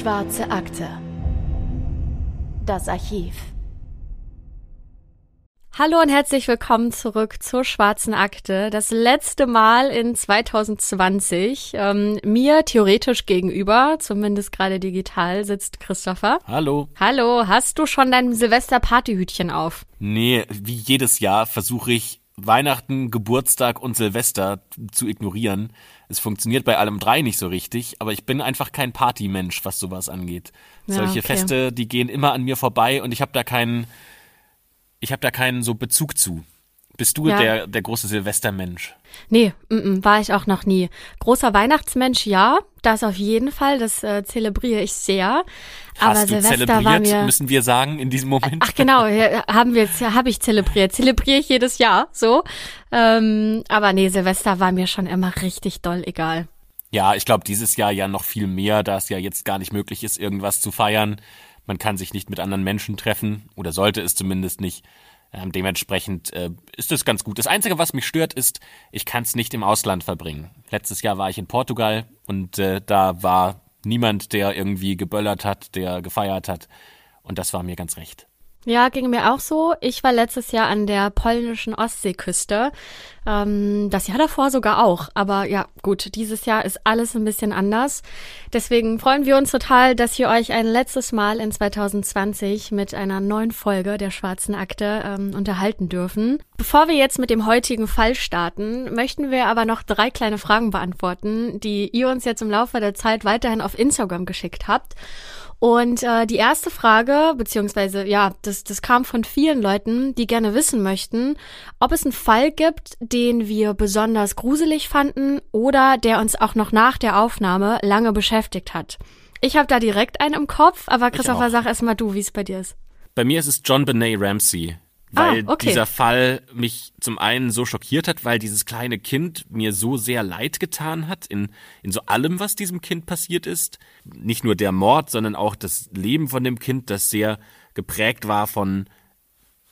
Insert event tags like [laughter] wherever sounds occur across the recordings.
Schwarze Akte. Das Archiv. Hallo und herzlich willkommen zurück zur Schwarzen Akte. Das letzte Mal in 2020. Ähm, mir theoretisch gegenüber, zumindest gerade digital, sitzt Christopher. Hallo. Hallo, hast du schon dein Silvester-Partyhütchen auf? Nee, wie jedes Jahr versuche ich Weihnachten, Geburtstag und Silvester zu ignorieren. Es funktioniert bei allem drei nicht so richtig, aber ich bin einfach kein Partymensch, was sowas angeht. Ja, Solche okay. Feste, die gehen immer an mir vorbei und ich habe da keinen, ich habe da keinen so Bezug zu. Bist du Ja. der, der große Silvestermensch? Nee, mm, mm, war ich auch noch nie. Großer Weihnachtsmensch, ja, das auf jeden Fall, das äh, zelebriere ich sehr. Aber Hast du Silvester war zelebriert, mir. müssen wir sagen, in diesem Moment? Ach genau, haben wir habe ich zelebriert. Zelebriere ich jedes Jahr, so. Ähm, aber nee, Silvester war mir schon immer richtig doll egal. Ja, ich glaube, dieses Jahr ja noch viel mehr, da es ja jetzt gar nicht möglich ist, irgendwas zu feiern. Man kann sich nicht mit anderen Menschen treffen oder sollte es zumindest nicht. Ähm, dementsprechend äh, ist es ganz gut. Das Einzige, was mich stört, ist, ich kann es nicht im Ausland verbringen. Letztes Jahr war ich in Portugal und äh, da war niemand, der irgendwie geböllert hat, der gefeiert hat. Und das war mir ganz recht. Ja, ging mir auch so. Ich war letztes Jahr an der polnischen Ostseeküste. Ähm, das Jahr davor sogar auch. Aber ja, gut, dieses Jahr ist alles ein bisschen anders. Deswegen freuen wir uns total, dass wir euch ein letztes Mal in 2020 mit einer neuen Folge der Schwarzen Akte ähm, unterhalten dürfen. Bevor wir jetzt mit dem heutigen Fall starten, möchten wir aber noch drei kleine Fragen beantworten, die ihr uns jetzt im Laufe der Zeit weiterhin auf Instagram geschickt habt. Und äh, die erste Frage, beziehungsweise ja, das, das kam von vielen Leuten, die gerne wissen möchten, ob es einen Fall gibt, den wir besonders gruselig fanden oder der uns auch noch nach der Aufnahme lange beschäftigt hat. Ich habe da direkt einen im Kopf, aber Christopher, sag erst mal du, wie es bei dir ist. Bei mir ist es John Benet Ramsey, weil Ah, okay. dieser Fall mich zum einen so schockiert hat, weil dieses kleine Kind mir so sehr leid getan hat in, in so allem, was diesem Kind passiert ist. Nicht nur der Mord, sondern auch das Leben von dem Kind, das sehr geprägt war von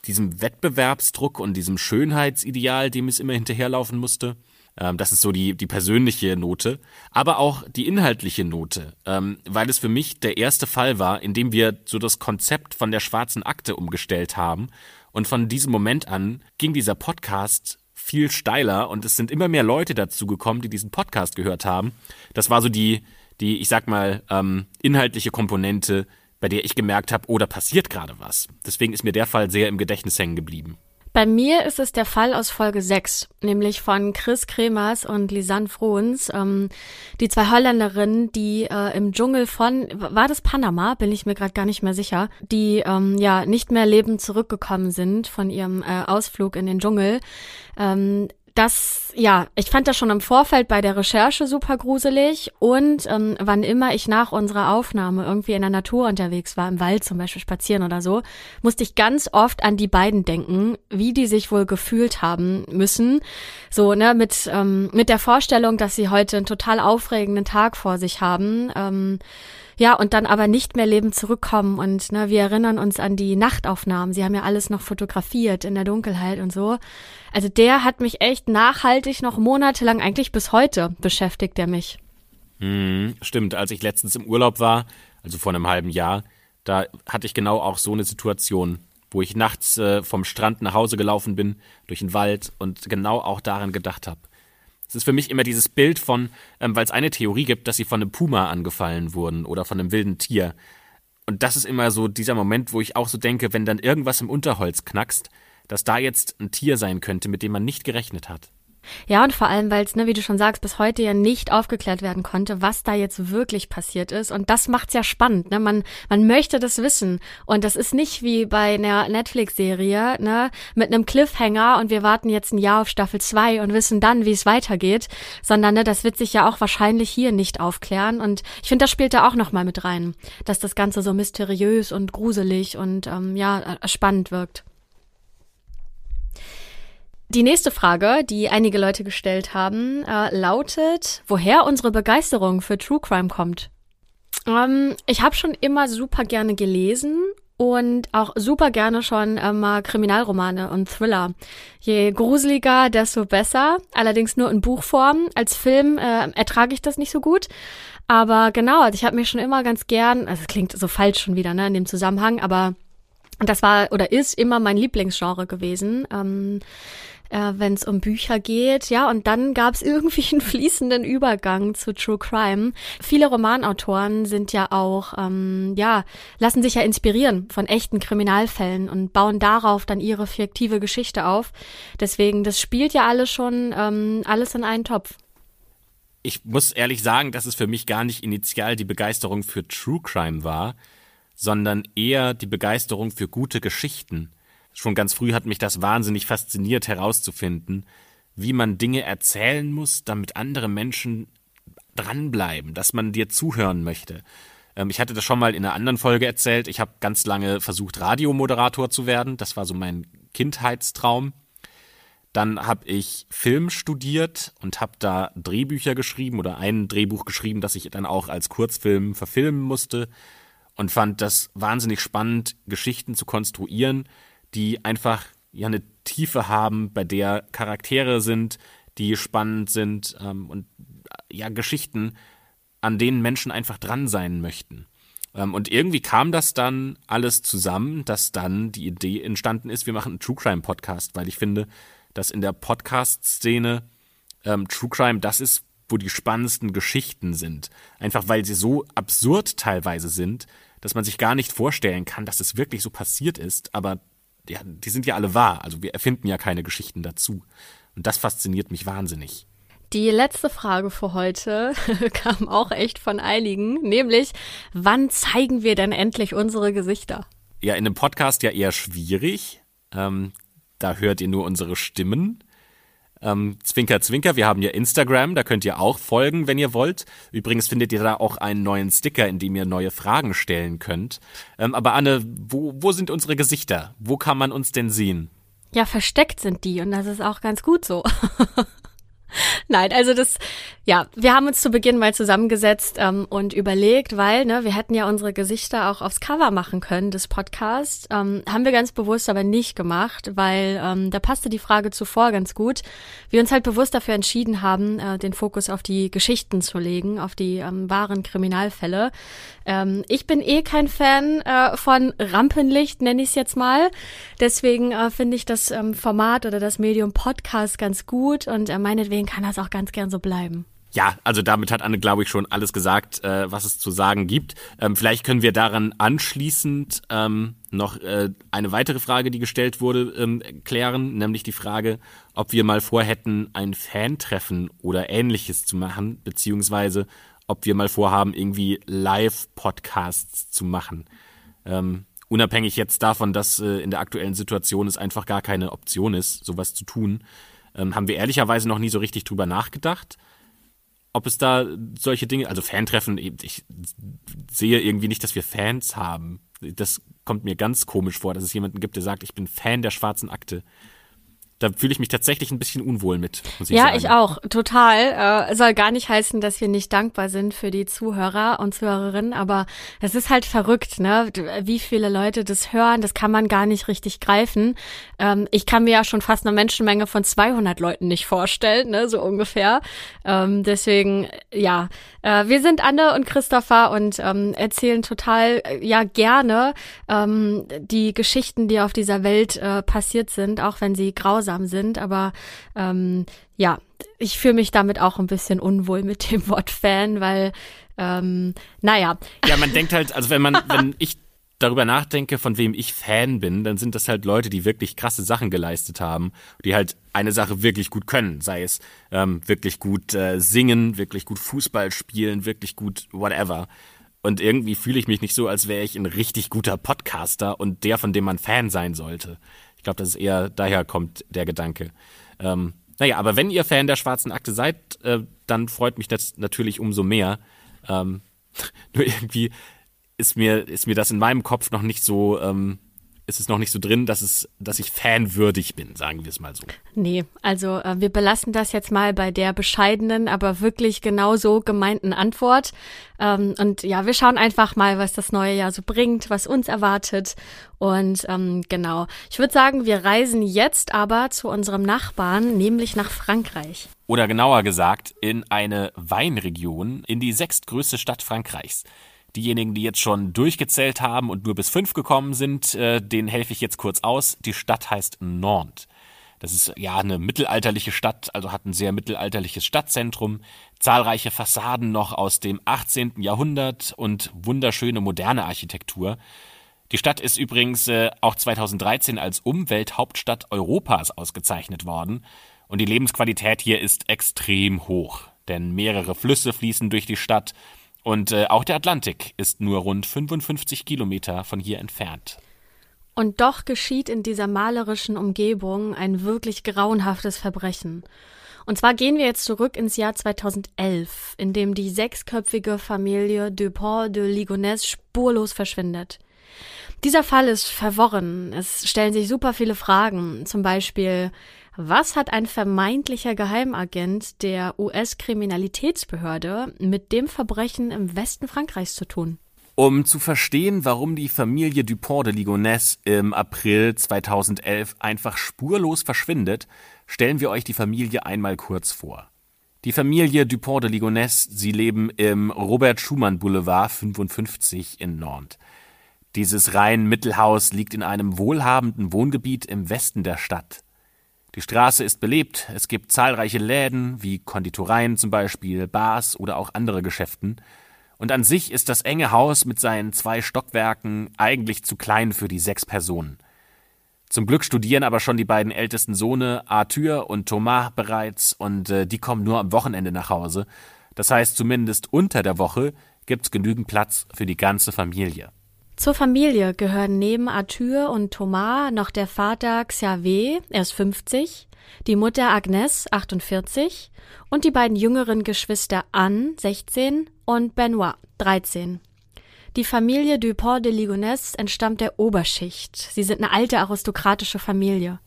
diesem Wettbewerbsdruck und diesem Schönheitsideal, dem es immer hinterherlaufen musste. Ähm, das ist so die, die persönliche Note, aber auch die inhaltliche Note, ähm, weil es für mich der erste Fall war, in dem wir so das Konzept von der schwarzen Akte umgestellt haben. Und von diesem Moment an ging dieser Podcast viel steiler und es sind immer mehr Leute dazu gekommen, die diesen Podcast gehört haben. Das war so die, die, ich sag mal, ähm, inhaltliche Komponente, bei der ich gemerkt habe, oh, da passiert gerade was. Deswegen ist mir der Fall sehr im Gedächtnis hängen geblieben. Bei mir ist es der Fall aus Folge 6, nämlich von Chris Kremers und Lisanne Frohns, ähm, die zwei Holländerinnen, die äh, im Dschungel von, war das Panama, bin ich mir gerade gar nicht mehr sicher, die ähm, ja nicht mehr lebend zurückgekommen sind von ihrem äh, Ausflug in den Dschungel. Ähm, das, ja, ich fand das schon im Vorfeld bei der Recherche super gruselig und ähm, wann immer ich nach unserer Aufnahme irgendwie in der Natur unterwegs war, im Wald zum Beispiel spazieren oder so, musste ich ganz oft an die beiden denken, wie die sich wohl gefühlt haben müssen. So, ne, mit, ähm, mit der Vorstellung, dass sie heute einen total aufregenden Tag vor sich haben. Ähm, ja, und dann aber nicht mehr lebend zurückkommen. Und ne, wir erinnern uns an die Nachtaufnahmen. Sie haben ja alles noch fotografiert in der Dunkelheit und so. Also der hat mich echt nachhaltig noch monatelang, eigentlich bis heute, beschäftigt er mich. Mhm, stimmt, als ich letztens im Urlaub war, also vor einem halben Jahr, da hatte ich genau auch so eine Situation, wo ich nachts äh, vom Strand nach Hause gelaufen bin, durch den Wald und genau auch daran gedacht habe. Es ist für mich immer dieses Bild von, ähm, weil es eine Theorie gibt, dass sie von einem Puma angefallen wurden oder von einem wilden Tier. Und das ist immer so dieser Moment, wo ich auch so denke, wenn dann irgendwas im Unterholz knackst, dass da jetzt ein Tier sein könnte, mit dem man nicht gerechnet hat. Ja, und vor allem, weil es, ne, wie du schon sagst, bis heute ja nicht aufgeklärt werden konnte, was da jetzt wirklich passiert ist. Und das macht's ja spannend. Ne? Man, man möchte das wissen. Und das ist nicht wie bei einer Netflix-Serie, ne, mit einem Cliffhanger und wir warten jetzt ein Jahr auf Staffel 2 und wissen dann, wie es weitergeht, sondern ne, das wird sich ja auch wahrscheinlich hier nicht aufklären. Und ich finde, das spielt da auch nochmal mit rein, dass das Ganze so mysteriös und gruselig und ähm, ja, äh, spannend wirkt. Die nächste Frage, die einige Leute gestellt haben, äh, lautet, woher unsere Begeisterung für True Crime kommt. Ähm, ich habe schon immer super gerne gelesen und auch super gerne schon äh, mal Kriminalromane und Thriller. Je gruseliger, desto besser. Allerdings nur in Buchform. Als Film äh, ertrage ich das nicht so gut. Aber genau, also ich habe mir schon immer ganz gern, also es klingt so falsch schon wieder, ne, in dem Zusammenhang, aber das war oder ist immer mein Lieblingsgenre gewesen. Ähm, äh, wenn es um Bücher geht. Ja, und dann gab es irgendwie einen [laughs] fließenden Übergang zu True Crime. Viele Romanautoren sind ja auch, ähm, ja, lassen sich ja inspirieren von echten Kriminalfällen und bauen darauf dann ihre fiktive Geschichte auf. Deswegen, das spielt ja alles schon ähm, alles in einen Topf. Ich muss ehrlich sagen, dass es für mich gar nicht initial die Begeisterung für True Crime war, sondern eher die Begeisterung für gute Geschichten schon ganz früh hat mich das wahnsinnig fasziniert herauszufinden, wie man Dinge erzählen muss, damit andere Menschen dranbleiben, dass man dir zuhören möchte. Ähm, ich hatte das schon mal in einer anderen Folge erzählt. Ich habe ganz lange versucht, Radiomoderator zu werden. Das war so mein Kindheitstraum. Dann habe ich Film studiert und habe da Drehbücher geschrieben oder ein Drehbuch geschrieben, das ich dann auch als Kurzfilm verfilmen musste und fand das wahnsinnig spannend, Geschichten zu konstruieren, die einfach ja eine Tiefe haben, bei der Charaktere sind, die spannend sind ähm, und ja Geschichten, an denen Menschen einfach dran sein möchten. Ähm, und irgendwie kam das dann alles zusammen, dass dann die Idee entstanden ist, wir machen einen True Crime Podcast, weil ich finde, dass in der Podcast-Szene ähm, True Crime das ist, wo die spannendsten Geschichten sind. Einfach weil sie so absurd teilweise sind, dass man sich gar nicht vorstellen kann, dass es wirklich so passiert ist, aber ja, die sind ja alle wahr. Also wir erfinden ja keine Geschichten dazu. Und das fasziniert mich wahnsinnig. Die letzte Frage für heute [laughs] kam auch echt von einigen, nämlich wann zeigen wir denn endlich unsere Gesichter? Ja, in einem Podcast ja eher schwierig. Ähm, da hört ihr nur unsere Stimmen. Ähm, Zwinker, Zwinker, wir haben ja Instagram, da könnt ihr auch folgen, wenn ihr wollt. Übrigens findet ihr da auch einen neuen Sticker, in dem ihr neue Fragen stellen könnt. Ähm, aber Anne, wo, wo sind unsere Gesichter? Wo kann man uns denn sehen? Ja, versteckt sind die und das ist auch ganz gut so. [laughs] Nein, also das, ja, wir haben uns zu Beginn mal zusammengesetzt ähm, und überlegt, weil, ne, wir hätten ja unsere Gesichter auch aufs Cover machen können des Podcasts. Ähm, haben wir ganz bewusst aber nicht gemacht, weil ähm, da passte die Frage zuvor ganz gut. Wir uns halt bewusst dafür entschieden haben, äh, den Fokus auf die Geschichten zu legen, auf die ähm, wahren Kriminalfälle. Ähm, ich bin eh kein Fan äh, von Rampenlicht, nenne ich es jetzt mal. Deswegen äh, finde ich das ähm, Format oder das Medium Podcast ganz gut und äh, meinetwegen kann das auch ganz gern so bleiben. Ja, also damit hat Anne, glaube ich, schon alles gesagt, äh, was es zu sagen gibt. Ähm, vielleicht können wir daran anschließend ähm, noch äh, eine weitere Frage, die gestellt wurde, ähm, klären, nämlich die Frage, ob wir mal vorhätten, ein Fan-Treffen oder ähnliches zu machen, beziehungsweise ob wir mal vorhaben, irgendwie Live-Podcasts zu machen. Ähm, unabhängig jetzt davon, dass äh, in der aktuellen Situation es einfach gar keine Option ist, sowas zu tun, ähm, haben wir ehrlicherweise noch nie so richtig drüber nachgedacht, ob es da solche Dinge, also Fantreffen, ich sehe irgendwie nicht, dass wir Fans haben. Das kommt mir ganz komisch vor, dass es jemanden gibt, der sagt, ich bin Fan der schwarzen Akte da fühle ich mich tatsächlich ein bisschen unwohl mit. Ich ja, sagen. ich auch, total. Äh, soll gar nicht heißen, dass wir nicht dankbar sind für die Zuhörer und Zuhörerinnen, aber es ist halt verrückt, ne? Wie viele Leute das hören, das kann man gar nicht richtig greifen. Ähm, ich kann mir ja schon fast eine Menschenmenge von 200 Leuten nicht vorstellen, ne? So ungefähr. Ähm, deswegen, ja, äh, wir sind Anne und Christopher und ähm, erzählen total, äh, ja, gerne ähm, die Geschichten, die auf dieser Welt äh, passiert sind, auch wenn sie grausam grausam sind, aber ähm, ja, ich fühle mich damit auch ein bisschen unwohl mit dem [laughs] Wort Fan, weil, ähm, naja. Ja, man denkt halt, also wenn man, [laughs] wenn ich darüber nachdenke, von wem ich Fan bin, dann sind das halt Leute, die wirklich krasse Sachen geleistet haben, die halt eine Sache wirklich gut können, sei es ähm, wirklich gut äh, singen, wirklich gut Fußball spielen, wirklich gut whatever. Und irgendwie fühle ich mich nicht so, als wäre ich ein richtig guter Podcaster und der, von dem man Fan sein sollte. Ich glaube, dass es eher daher kommt, der Gedanke. Ähm, naja, aber wenn ihr Fan der schwarzen Akte seid, äh, dann freut mich das natürlich umso mehr. Ähm, [laughs] nur irgendwie ist mir, ist mir das in meinem Kopf noch nicht so, ähm, ist es noch nicht so drin, dass es, dass ich fanwürdig bin, sagen wir es mal so. Nee, also äh, wir belassen das jetzt mal bei der bescheidenen, aber wirklich genauso gemeinten Antwort. Ähm, und ja, wir schauen einfach mal, was das neue Jahr so bringt, was uns erwartet. Und ähm, genau, ich würde sagen, wir reisen jetzt aber zu unserem Nachbarn, nämlich nach Frankreich. Oder genauer gesagt, in eine Weinregion, in die sechstgrößte Stadt Frankreichs. Diejenigen, die jetzt schon durchgezählt haben und nur bis fünf gekommen sind, äh, denen helfe ich jetzt kurz aus. Die Stadt heißt Nantes. Das ist ja eine mittelalterliche Stadt, also hat ein sehr mittelalterliches Stadtzentrum, zahlreiche Fassaden noch aus dem 18. Jahrhundert und wunderschöne moderne Architektur. Die Stadt ist übrigens äh, auch 2013 als Umwelthauptstadt Europas ausgezeichnet worden und die Lebensqualität hier ist extrem hoch, denn mehrere Flüsse fließen durch die Stadt und äh, auch der Atlantik ist nur rund 55 Kilometer von hier entfernt. Und doch geschieht in dieser malerischen Umgebung ein wirklich grauenhaftes Verbrechen. Und zwar gehen wir jetzt zurück ins Jahr 2011, in dem die sechsköpfige Familie Dupont de Ligonnès spurlos verschwindet. Dieser Fall ist verworren. Es stellen sich super viele Fragen. Zum Beispiel, was hat ein vermeintlicher Geheimagent der US-Kriminalitätsbehörde mit dem Verbrechen im Westen Frankreichs zu tun? Um zu verstehen, warum die Familie Dupont de Ligonnès im April 2011 einfach spurlos verschwindet, stellen wir euch die Familie einmal kurz vor. Die Familie Dupont de Ligonnès, sie leben im Robert Schumann Boulevard 55 in Nantes. Dieses Reihenmittelhaus liegt in einem wohlhabenden Wohngebiet im Westen der Stadt. Die Straße ist belebt, es gibt zahlreiche Läden, wie Konditoreien zum Beispiel, Bars oder auch andere Geschäften, und an sich ist das enge Haus mit seinen zwei Stockwerken eigentlich zu klein für die sechs Personen. Zum Glück studieren aber schon die beiden ältesten Sohne, Arthur und Thomas, bereits, und äh, die kommen nur am Wochenende nach Hause. Das heißt, zumindest unter der Woche gibt's genügend Platz für die ganze Familie. Zur Familie gehören neben Arthur und Thomas noch der Vater Xavier, er ist 50, die Mutter Agnes, 48 und die beiden jüngeren Geschwister Anne, 16 und Benoit, 13. Die Familie Dupont de Ligonnès entstammt der Oberschicht. Sie sind eine alte aristokratische Familie.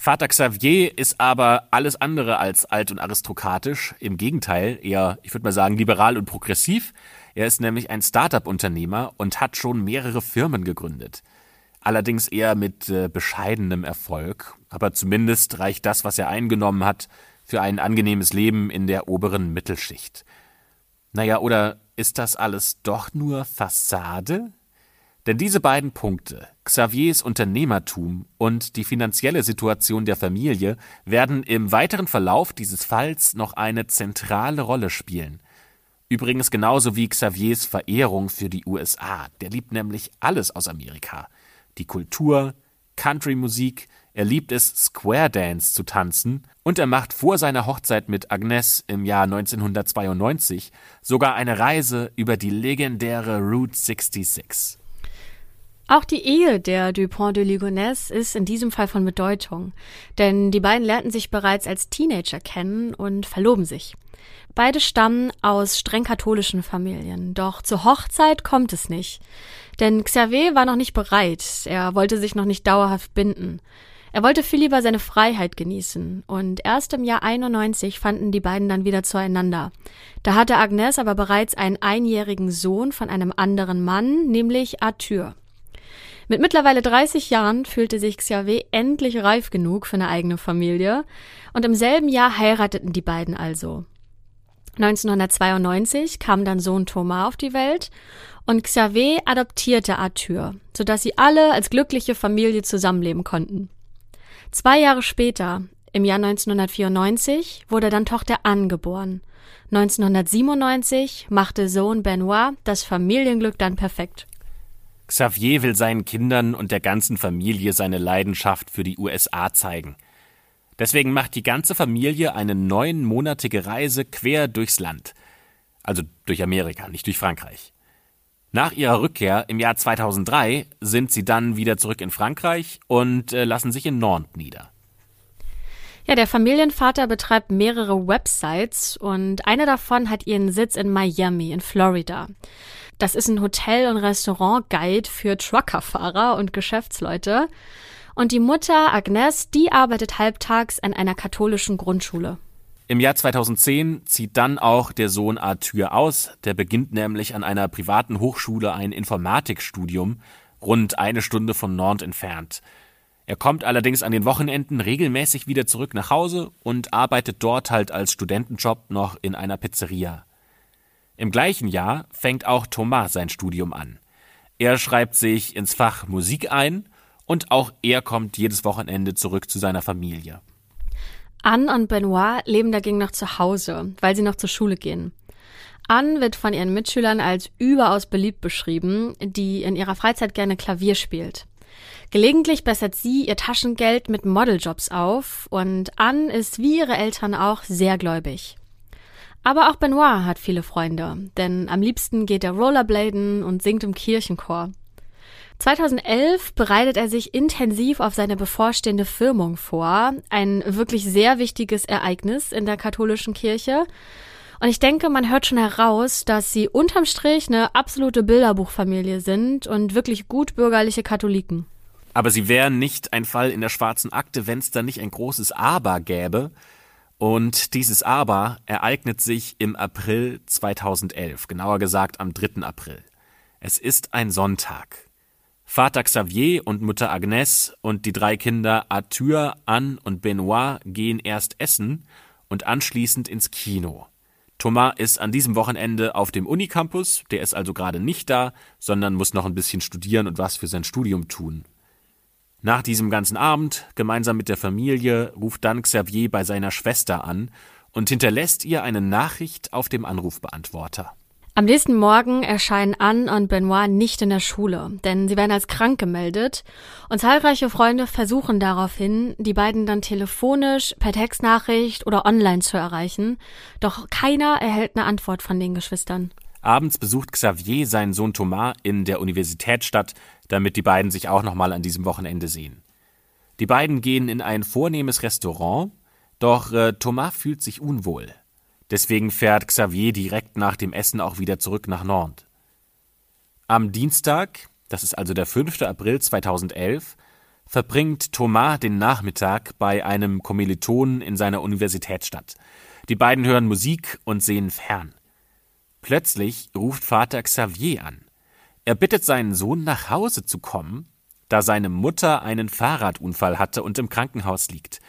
Vater Xavier ist aber alles andere als alt und aristokratisch. Im Gegenteil, eher, ich würde mal sagen, liberal und progressiv. Er ist nämlich ein Start-up-Unternehmer und hat schon mehrere Firmen gegründet. Allerdings eher mit äh, bescheidenem Erfolg, aber zumindest reicht das, was er eingenommen hat, für ein angenehmes Leben in der oberen Mittelschicht. Naja, oder ist das alles doch nur Fassade? Denn diese beiden Punkte, Xaviers Unternehmertum und die finanzielle Situation der Familie, werden im weiteren Verlauf dieses Falls noch eine zentrale Rolle spielen. Übrigens genauso wie Xaviers Verehrung für die USA. Der liebt nämlich alles aus Amerika. Die Kultur, Country-Musik, er liebt es, Square Dance zu tanzen und er macht vor seiner Hochzeit mit Agnes im Jahr 1992 sogar eine Reise über die legendäre Route 66. Auch die Ehe der Dupont de Ligonnès ist in diesem Fall von Bedeutung, denn die beiden lernten sich bereits als Teenager kennen und verloben sich. Beide stammen aus streng katholischen Familien, doch zur Hochzeit kommt es nicht. Denn Xavier war noch nicht bereit, er wollte sich noch nicht dauerhaft binden. Er wollte viel lieber seine Freiheit genießen, und erst im Jahr 91 fanden die beiden dann wieder zueinander. Da hatte Agnes aber bereits einen einjährigen Sohn von einem anderen Mann, nämlich Arthur. Mit mittlerweile 30 Jahren fühlte sich Xavier endlich reif genug für eine eigene Familie, und im selben Jahr heirateten die beiden also. 1992 kam dann Sohn Thomas auf die Welt und Xavier adoptierte Arthur, sodass sie alle als glückliche Familie zusammenleben konnten. Zwei Jahre später, im Jahr 1994, wurde dann Tochter Anne geboren. 1997 machte Sohn Benoit das Familienglück dann perfekt. Xavier will seinen Kindern und der ganzen Familie seine Leidenschaft für die USA zeigen – Deswegen macht die ganze Familie eine neunmonatige Reise quer durchs Land. Also durch Amerika, nicht durch Frankreich. Nach ihrer Rückkehr im Jahr 2003 sind sie dann wieder zurück in Frankreich und äh, lassen sich in Nantes nieder. Ja, der Familienvater betreibt mehrere Websites und eine davon hat ihren Sitz in Miami in Florida. Das ist ein Hotel- und Restaurant-Guide für Truckerfahrer und Geschäftsleute. Und die Mutter Agnes, die arbeitet halbtags an einer katholischen Grundschule. Im Jahr 2010 zieht dann auch der Sohn Arthur aus. Der beginnt nämlich an einer privaten Hochschule ein Informatikstudium, rund eine Stunde von Nantes entfernt. Er kommt allerdings an den Wochenenden regelmäßig wieder zurück nach Hause und arbeitet dort halt als Studentenjob noch in einer Pizzeria. Im gleichen Jahr fängt auch Thomas sein Studium an. Er schreibt sich ins Fach Musik ein und auch er kommt jedes Wochenende zurück zu seiner Familie. Anne und Benoit leben dagegen noch zu Hause, weil sie noch zur Schule gehen. Anne wird von ihren Mitschülern als überaus beliebt beschrieben, die in ihrer Freizeit gerne Klavier spielt. Gelegentlich bessert sie ihr Taschengeld mit Modeljobs auf und Anne ist wie ihre Eltern auch sehr gläubig. Aber auch Benoit hat viele Freunde, denn am liebsten geht er Rollerbladen und singt im Kirchenchor. 2011 bereitet er sich intensiv auf seine bevorstehende Firmung vor, ein wirklich sehr wichtiges Ereignis in der katholischen Kirche. Und ich denke, man hört schon heraus, dass sie unterm Strich eine absolute Bilderbuchfamilie sind und wirklich gut bürgerliche Katholiken. Aber sie wären nicht ein Fall in der schwarzen Akte, wenn es da nicht ein großes Aber gäbe. Und dieses Aber ereignet sich im April 2011, genauer gesagt am 3. April. Es ist ein Sonntag. Vater Xavier und Mutter Agnes und die drei Kinder Arthur, Anne und Benoit gehen erst essen und anschließend ins Kino. Thomas ist an diesem Wochenende auf dem Unicampus, der ist also gerade nicht da, sondern muss noch ein bisschen studieren und was für sein Studium tun. Nach diesem ganzen Abend, gemeinsam mit der Familie, ruft dann Xavier bei seiner Schwester an und hinterlässt ihr eine Nachricht auf dem Anrufbeantworter. Am nächsten Morgen erscheinen Anne und Benoit nicht in der Schule, denn sie werden als krank gemeldet und zahlreiche Freunde versuchen daraufhin, die beiden dann telefonisch, per Textnachricht oder online zu erreichen, doch keiner erhält eine Antwort von den Geschwistern. Abends besucht Xavier seinen Sohn Thomas in der Universitätsstadt, damit die beiden sich auch nochmal an diesem Wochenende sehen. Die beiden gehen in ein vornehmes Restaurant, doch äh, Thomas fühlt sich unwohl. Deswegen fährt Xavier direkt nach dem Essen auch wieder zurück nach Nantes. Am Dienstag, das ist also der 5. April 2011, verbringt Thomas den Nachmittag bei einem Kommilitonen in seiner Universitätsstadt. Die beiden hören Musik und sehen fern. Plötzlich ruft Vater Xavier an. Er bittet seinen Sohn nach Hause zu kommen, da seine Mutter einen Fahrradunfall hatte und im Krankenhaus liegt.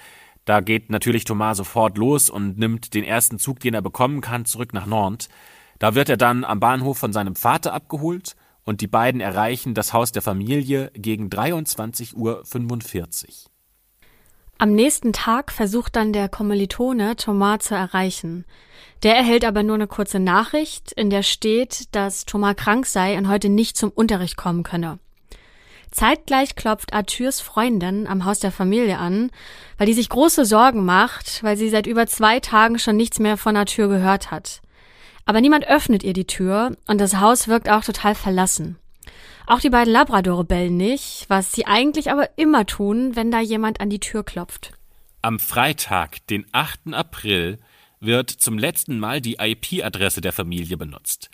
Da geht natürlich Thomas sofort los und nimmt den ersten Zug, den er bekommen kann, zurück nach Nantes. Da wird er dann am Bahnhof von seinem Vater abgeholt und die beiden erreichen das Haus der Familie gegen 23.45 Uhr. Am nächsten Tag versucht dann der Kommilitone Thomas zu erreichen. Der erhält aber nur eine kurze Nachricht, in der steht, dass Thomas krank sei und heute nicht zum Unterricht kommen könne. Zeitgleich klopft Arthurs Freundin am Haus der Familie an, weil die sich große Sorgen macht, weil sie seit über zwei Tagen schon nichts mehr von Arthur gehört hat. Aber niemand öffnet ihr die Tür und das Haus wirkt auch total verlassen. Auch die beiden Labradore bellen nicht, was sie eigentlich aber immer tun, wenn da jemand an die Tür klopft. Am Freitag, den 8. April, wird zum letzten Mal die IP-Adresse der Familie benutzt.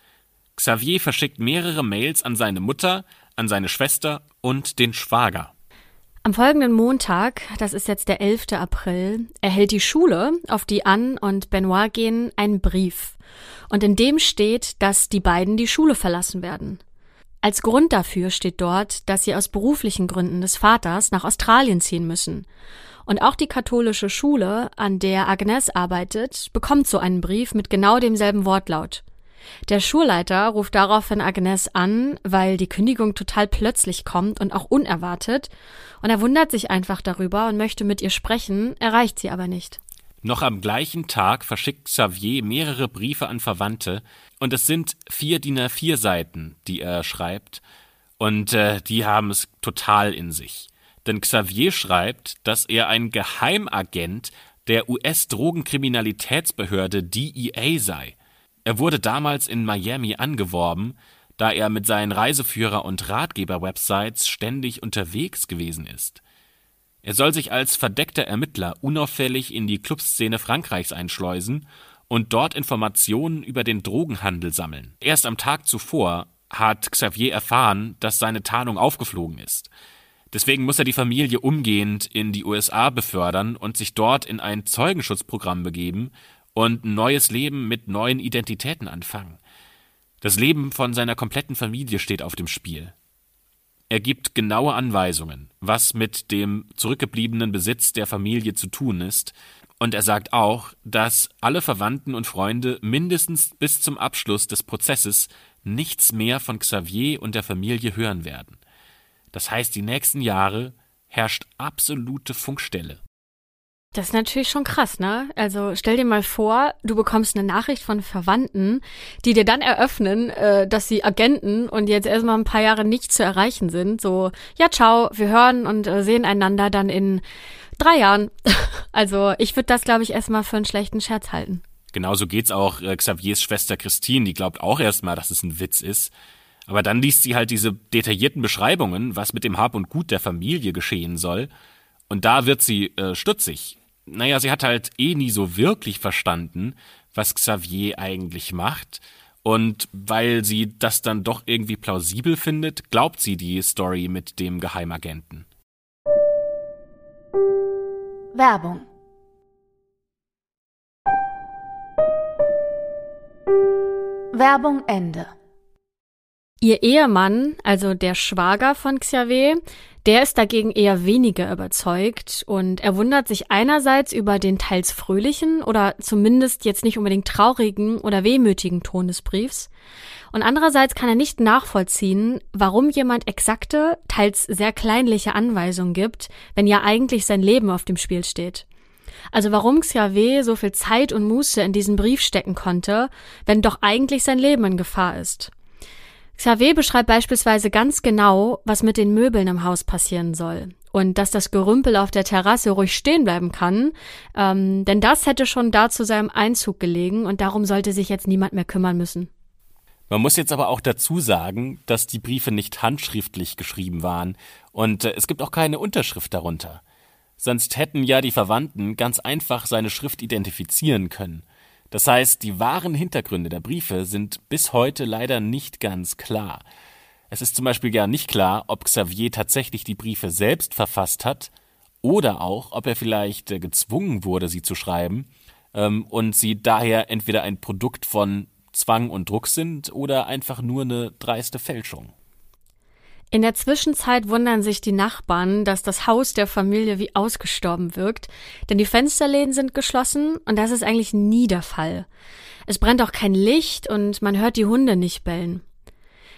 Xavier verschickt mehrere Mails an seine Mutter, an seine Schwester und den Schwager. Am folgenden Montag, das ist jetzt der 11. April, erhält die Schule, auf die Anne und Benoit gehen, einen Brief. Und in dem steht, dass die beiden die Schule verlassen werden. Als Grund dafür steht dort, dass sie aus beruflichen Gründen des Vaters nach Australien ziehen müssen. Und auch die katholische Schule, an der Agnes arbeitet, bekommt so einen Brief mit genau demselben Wortlaut. Der Schulleiter ruft daraufhin Agnes an, weil die Kündigung total plötzlich kommt und auch unerwartet. Und er wundert sich einfach darüber und möchte mit ihr sprechen, erreicht sie aber nicht. Noch am gleichen Tag verschickt Xavier mehrere Briefe an Verwandte und es sind vier DIN A4 Seiten, die er schreibt und äh, die haben es total in sich. Denn Xavier schreibt, dass er ein Geheimagent der US-Drogenkriminalitätsbehörde DEA sei er wurde damals in Miami angeworben, da er mit seinen Reiseführer- und Ratgeber-Websites ständig unterwegs gewesen ist. Er soll sich als verdeckter Ermittler unauffällig in die Clubszene Frankreichs einschleusen und dort Informationen über den Drogenhandel sammeln. Erst am Tag zuvor hat Xavier erfahren, dass seine Tarnung aufgeflogen ist. Deswegen muss er die Familie umgehend in die USA befördern und sich dort in ein Zeugenschutzprogramm begeben und ein neues Leben mit neuen Identitäten anfangen. Das Leben von seiner kompletten Familie steht auf dem Spiel. Er gibt genaue Anweisungen, was mit dem zurückgebliebenen Besitz der Familie zu tun ist, und er sagt auch, dass alle Verwandten und Freunde mindestens bis zum Abschluss des Prozesses nichts mehr von Xavier und der Familie hören werden. Das heißt, die nächsten Jahre herrscht absolute Funkstelle. Das ist natürlich schon krass, ne? Also stell dir mal vor, du bekommst eine Nachricht von Verwandten, die dir dann eröffnen, äh, dass sie Agenten und jetzt erstmal ein paar Jahre nicht zu erreichen sind. So, ja, ciao, wir hören und äh, sehen einander dann in drei Jahren. [laughs] Also ich würde das, glaube ich, erstmal für einen schlechten Scherz halten. Genauso geht's auch äh, Xaviers Schwester Christine, die glaubt auch erstmal, dass es ein Witz ist. Aber dann liest sie halt diese detaillierten Beschreibungen, was mit dem Hab und Gut der Familie geschehen soll. Und da wird sie äh, stutzig naja, sie hat halt eh nie so wirklich verstanden, was Xavier eigentlich macht. Und weil sie das dann doch irgendwie plausibel findet, glaubt sie die Story mit dem Geheimagenten. Werbung Werbung Ende. Ihr Ehemann, also der Schwager von Xavier, der ist dagegen eher weniger überzeugt und er wundert sich einerseits über den teils fröhlichen oder zumindest jetzt nicht unbedingt traurigen oder wehmütigen Ton des Briefs. Und andererseits kann er nicht nachvollziehen, warum jemand exakte, teils sehr kleinliche Anweisungen gibt, wenn ja eigentlich sein Leben auf dem Spiel steht. Also warum Xavier so viel Zeit und Muße in diesen Brief stecken konnte, wenn doch eigentlich sein Leben in Gefahr ist. Xavier beschreibt beispielsweise ganz genau, was mit den Möbeln im Haus passieren soll. Und dass das Gerümpel auf der Terrasse ruhig stehen bleiben kann, ähm, denn das hätte schon da zu seinem Einzug gelegen und darum sollte sich jetzt niemand mehr kümmern müssen. Man muss jetzt aber auch dazu sagen, dass die Briefe nicht handschriftlich geschrieben waren und äh, es gibt auch keine Unterschrift darunter. Sonst hätten ja die Verwandten ganz einfach seine Schrift identifizieren können. Das heißt, die wahren Hintergründe der Briefe sind bis heute leider nicht ganz klar. Es ist zum Beispiel gar nicht klar, ob Xavier tatsächlich die Briefe selbst verfasst hat oder auch, ob er vielleicht äh, gezwungen wurde, sie zu schreiben ähm, und sie daher entweder ein Produkt von Zwang und Druck sind oder einfach nur eine dreiste Fälschung. In der Zwischenzeit wundern sich die Nachbarn, dass das Haus der Familie wie ausgestorben wirkt, denn die Fensterläden sind geschlossen und das ist eigentlich nie der Fall. Es brennt auch kein Licht und man hört die Hunde nicht bellen.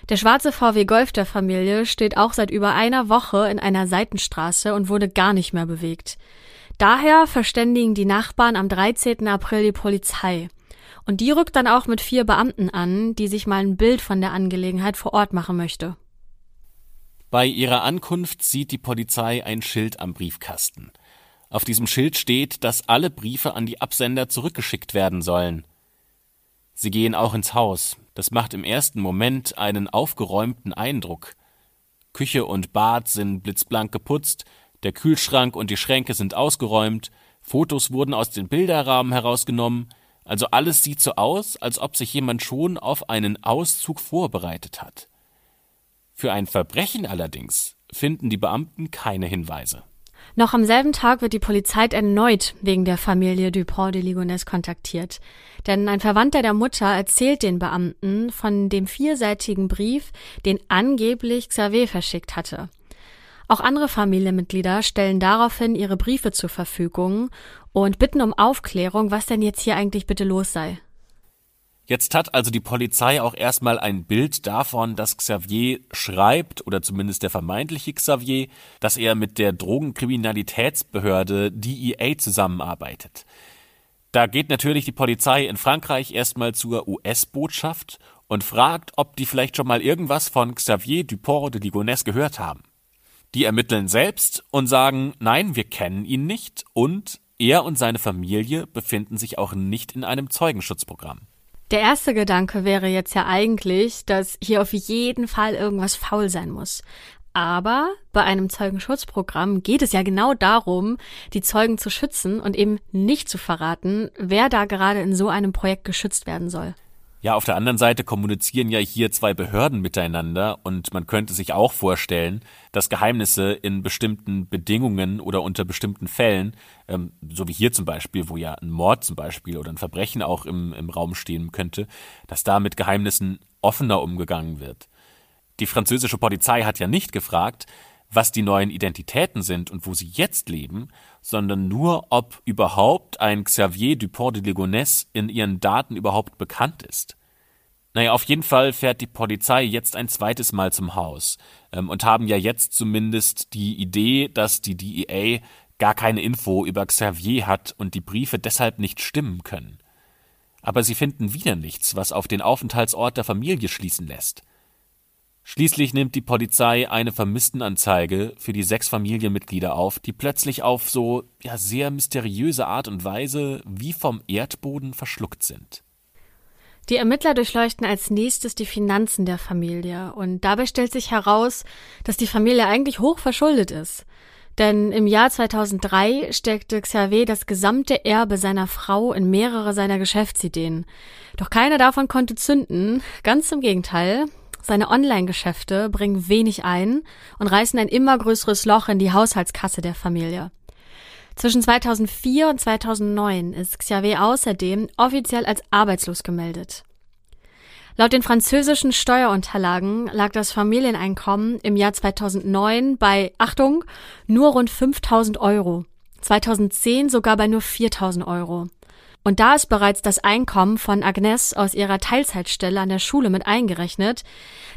Der schwarze VW Golf der Familie steht auch seit über einer Woche in einer Seitenstraße und wurde gar nicht mehr bewegt. Daher verständigen die Nachbarn am 13. April die Polizei. Und die rückt dann auch mit vier Beamten an, die sich mal ein Bild von der Angelegenheit vor Ort machen möchte. Bei ihrer Ankunft sieht die Polizei ein Schild am Briefkasten. Auf diesem Schild steht, dass alle Briefe an die Absender zurückgeschickt werden sollen. Sie gehen auch ins Haus. Das macht im ersten Moment einen aufgeräumten Eindruck. Küche und Bad sind blitzblank geputzt, der Kühlschrank und die Schränke sind ausgeräumt, Fotos wurden aus den Bilderrahmen herausgenommen, also alles sieht so aus, als ob sich jemand schon auf einen Auszug vorbereitet hat. Für ein Verbrechen allerdings finden die Beamten keine Hinweise. Noch am selben Tag wird die Polizei erneut wegen der Familie Dupont de Ligonnès kontaktiert. Denn ein Verwandter der Mutter erzählt den Beamten von dem vierseitigen Brief, den angeblich Xavier verschickt hatte. Auch andere Familienmitglieder stellen daraufhin ihre Briefe zur Verfügung und bitten um Aufklärung, was denn jetzt hier eigentlich bitte los sei. Jetzt hat also die Polizei auch erstmal ein Bild davon, dass Xavier schreibt, oder zumindest der vermeintliche Xavier, dass er mit der Drogenkriminalitätsbehörde DEA zusammenarbeitet. Da geht natürlich die Polizei in Frankreich erstmal zur US-Botschaft und fragt, ob die vielleicht schon mal irgendwas von Xavier Dupont de Ligonnès gehört haben. Die ermitteln selbst und sagen, nein, wir kennen ihn nicht und er und seine Familie befinden sich auch nicht in einem Zeugenschutzprogramm. Der erste Gedanke wäre jetzt ja eigentlich, dass hier auf jeden Fall irgendwas faul sein muss. Aber bei einem Zeugenschutzprogramm geht es ja genau darum, die Zeugen zu schützen und eben nicht zu verraten, wer da gerade in so einem Projekt geschützt werden soll. Ja, auf der anderen Seite kommunizieren ja hier zwei Behörden miteinander und man könnte sich auch vorstellen, dass Geheimnisse in bestimmten Bedingungen oder unter bestimmten Fällen, ähm, so wie hier zum Beispiel, wo ja ein Mord zum Beispiel oder ein Verbrechen auch im, im Raum stehen könnte, dass da mit Geheimnissen offener umgegangen wird. Die französische Polizei hat ja nicht gefragt, was die neuen Identitäten sind und wo sie jetzt leben, sondern nur, ob überhaupt ein Xavier Dupont de Ligonnès in ihren Daten überhaupt bekannt ist. Naja, auf jeden Fall fährt die Polizei jetzt ein zweites Mal zum Haus ähm, und haben ja jetzt zumindest die Idee, dass die DEA gar keine Info über Xavier hat und die Briefe deshalb nicht stimmen können. Aber sie finden wieder nichts, was auf den Aufenthaltsort der Familie schließen lässt. Schließlich nimmt die Polizei eine Vermisstenanzeige für die sechs Familienmitglieder auf, die plötzlich auf so ja sehr mysteriöse Art und Weise wie vom Erdboden verschluckt sind. Die Ermittler durchleuchten als nächstes die Finanzen der Familie und dabei stellt sich heraus, dass die Familie eigentlich hoch verschuldet ist. Denn im Jahr 2003 steckte Xavier das gesamte Erbe seiner Frau in mehrere seiner Geschäftsideen. Doch keine davon konnte zünden, ganz im Gegenteil. Seine Online-Geschäfte bringen wenig ein und reißen ein immer größeres Loch in die Haushaltskasse der Familie. Zwischen 2004 und 2009 ist Xavier außerdem offiziell als arbeitslos gemeldet. Laut den französischen Steuerunterlagen lag das Familieneinkommen im Jahr 2009 bei, Achtung, nur rund 5000 Euro. 2010 sogar bei nur 4000 Euro. Und da ist bereits das Einkommen von Agnes aus ihrer Teilzeitstelle an der Schule mit eingerechnet.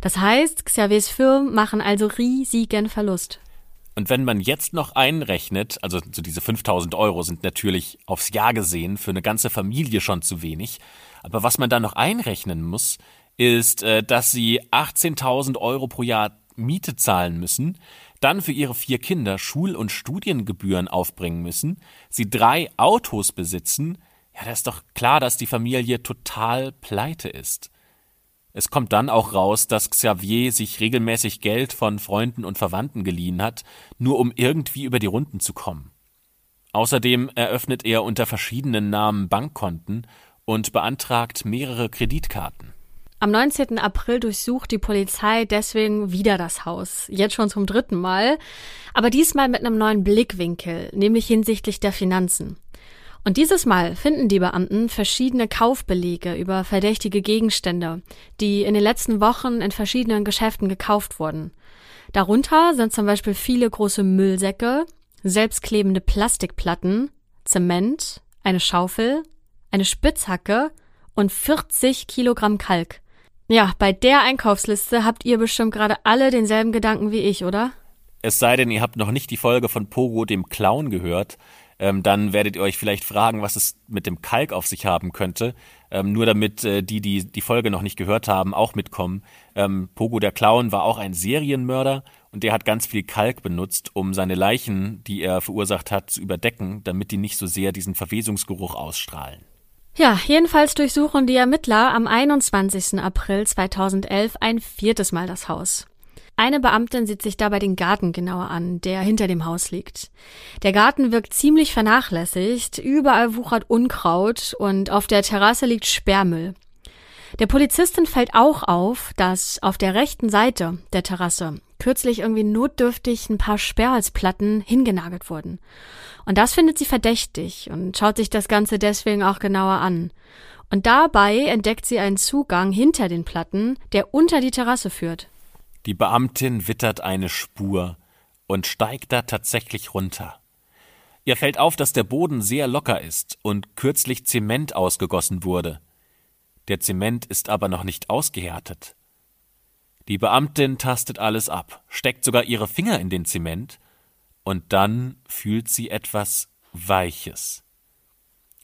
Das heißt, Xaviers Firmen machen also riesigen Verlust. Und wenn man jetzt noch einrechnet, also so diese 5000 Euro sind natürlich aufs Jahr gesehen für eine ganze Familie schon zu wenig, aber was man da noch einrechnen muss, ist, äh, dass sie 18.000 Euro pro Jahr Miete zahlen müssen, dann für ihre vier Kinder Schul- und Studiengebühren aufbringen müssen, sie drei Autos besitzen, ja, da ist doch klar, dass die Familie total pleite ist. Es kommt dann auch raus, dass Xavier sich regelmäßig Geld von Freunden und Verwandten geliehen hat, nur um irgendwie über die Runden zu kommen. Außerdem eröffnet er unter verschiedenen Namen Bankkonten und beantragt mehrere Kreditkarten. Am 19. April durchsucht die Polizei deswegen wieder das Haus, jetzt schon zum dritten Mal, aber diesmal mit einem neuen Blickwinkel, nämlich hinsichtlich der Finanzen. Und dieses Mal finden die Beamten verschiedene Kaufbelege über verdächtige Gegenstände, die in den letzten Wochen in verschiedenen Geschäften gekauft wurden. Darunter sind zum Beispiel viele große Müllsäcke, selbstklebende Plastikplatten, Zement, eine Schaufel, eine Spitzhacke und 40 Kilogramm Kalk. Ja, bei der Einkaufsliste habt ihr bestimmt gerade alle denselben Gedanken wie ich, oder? Es sei denn, ihr habt noch nicht die Folge von Pogo dem Clown gehört ähm, dann werdet ihr euch vielleicht fragen, was es mit dem Kalk auf sich haben könnte. Ähm, nur damit äh, die, die die Folge noch nicht gehört haben, auch mitkommen. Ähm, Pogo der Clown war auch ein Serienmörder und der hat ganz viel Kalk benutzt, um seine Leichen, die er verursacht hat, zu überdecken, damit die nicht so sehr diesen Verwesungsgeruch ausstrahlen. Ja, jedenfalls durchsuchen die Ermittler am 21. April 2011 ein viertes Mal das Haus. Eine Beamtin sieht sich dabei den Garten genauer an, der hinter dem Haus liegt. Der Garten wirkt ziemlich vernachlässigt, überall wuchert Unkraut und auf der Terrasse liegt Sperrmüll. Der Polizistin fällt auch auf, dass auf der rechten Seite der Terrasse kürzlich irgendwie notdürftig ein paar Sperrholzplatten hingenagelt wurden. Und das findet sie verdächtig und schaut sich das Ganze deswegen auch genauer an. Und dabei entdeckt sie einen Zugang hinter den Platten, der unter die Terrasse führt. Die Beamtin wittert eine Spur und steigt da tatsächlich runter. Ihr fällt auf, dass der Boden sehr locker ist und kürzlich Zement ausgegossen wurde. Der Zement ist aber noch nicht ausgehärtet. Die Beamtin tastet alles ab, steckt sogar ihre Finger in den Zement, und dann fühlt sie etwas Weiches.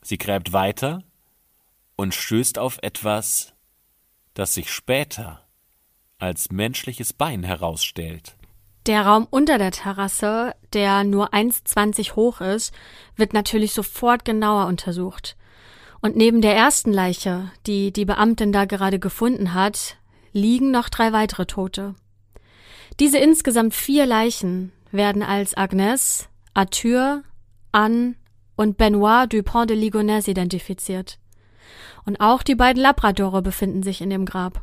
Sie gräbt weiter und stößt auf etwas, das sich später als menschliches Bein herausstellt. Der Raum unter der Terrasse, der nur 1,20 hoch ist, wird natürlich sofort genauer untersucht. Und neben der ersten Leiche, die die Beamtin da gerade gefunden hat, liegen noch drei weitere Tote. Diese insgesamt vier Leichen werden als Agnes, Arthur, Anne und Benoit Dupont de Ligonnès identifiziert. Und auch die beiden Labradore befinden sich in dem Grab.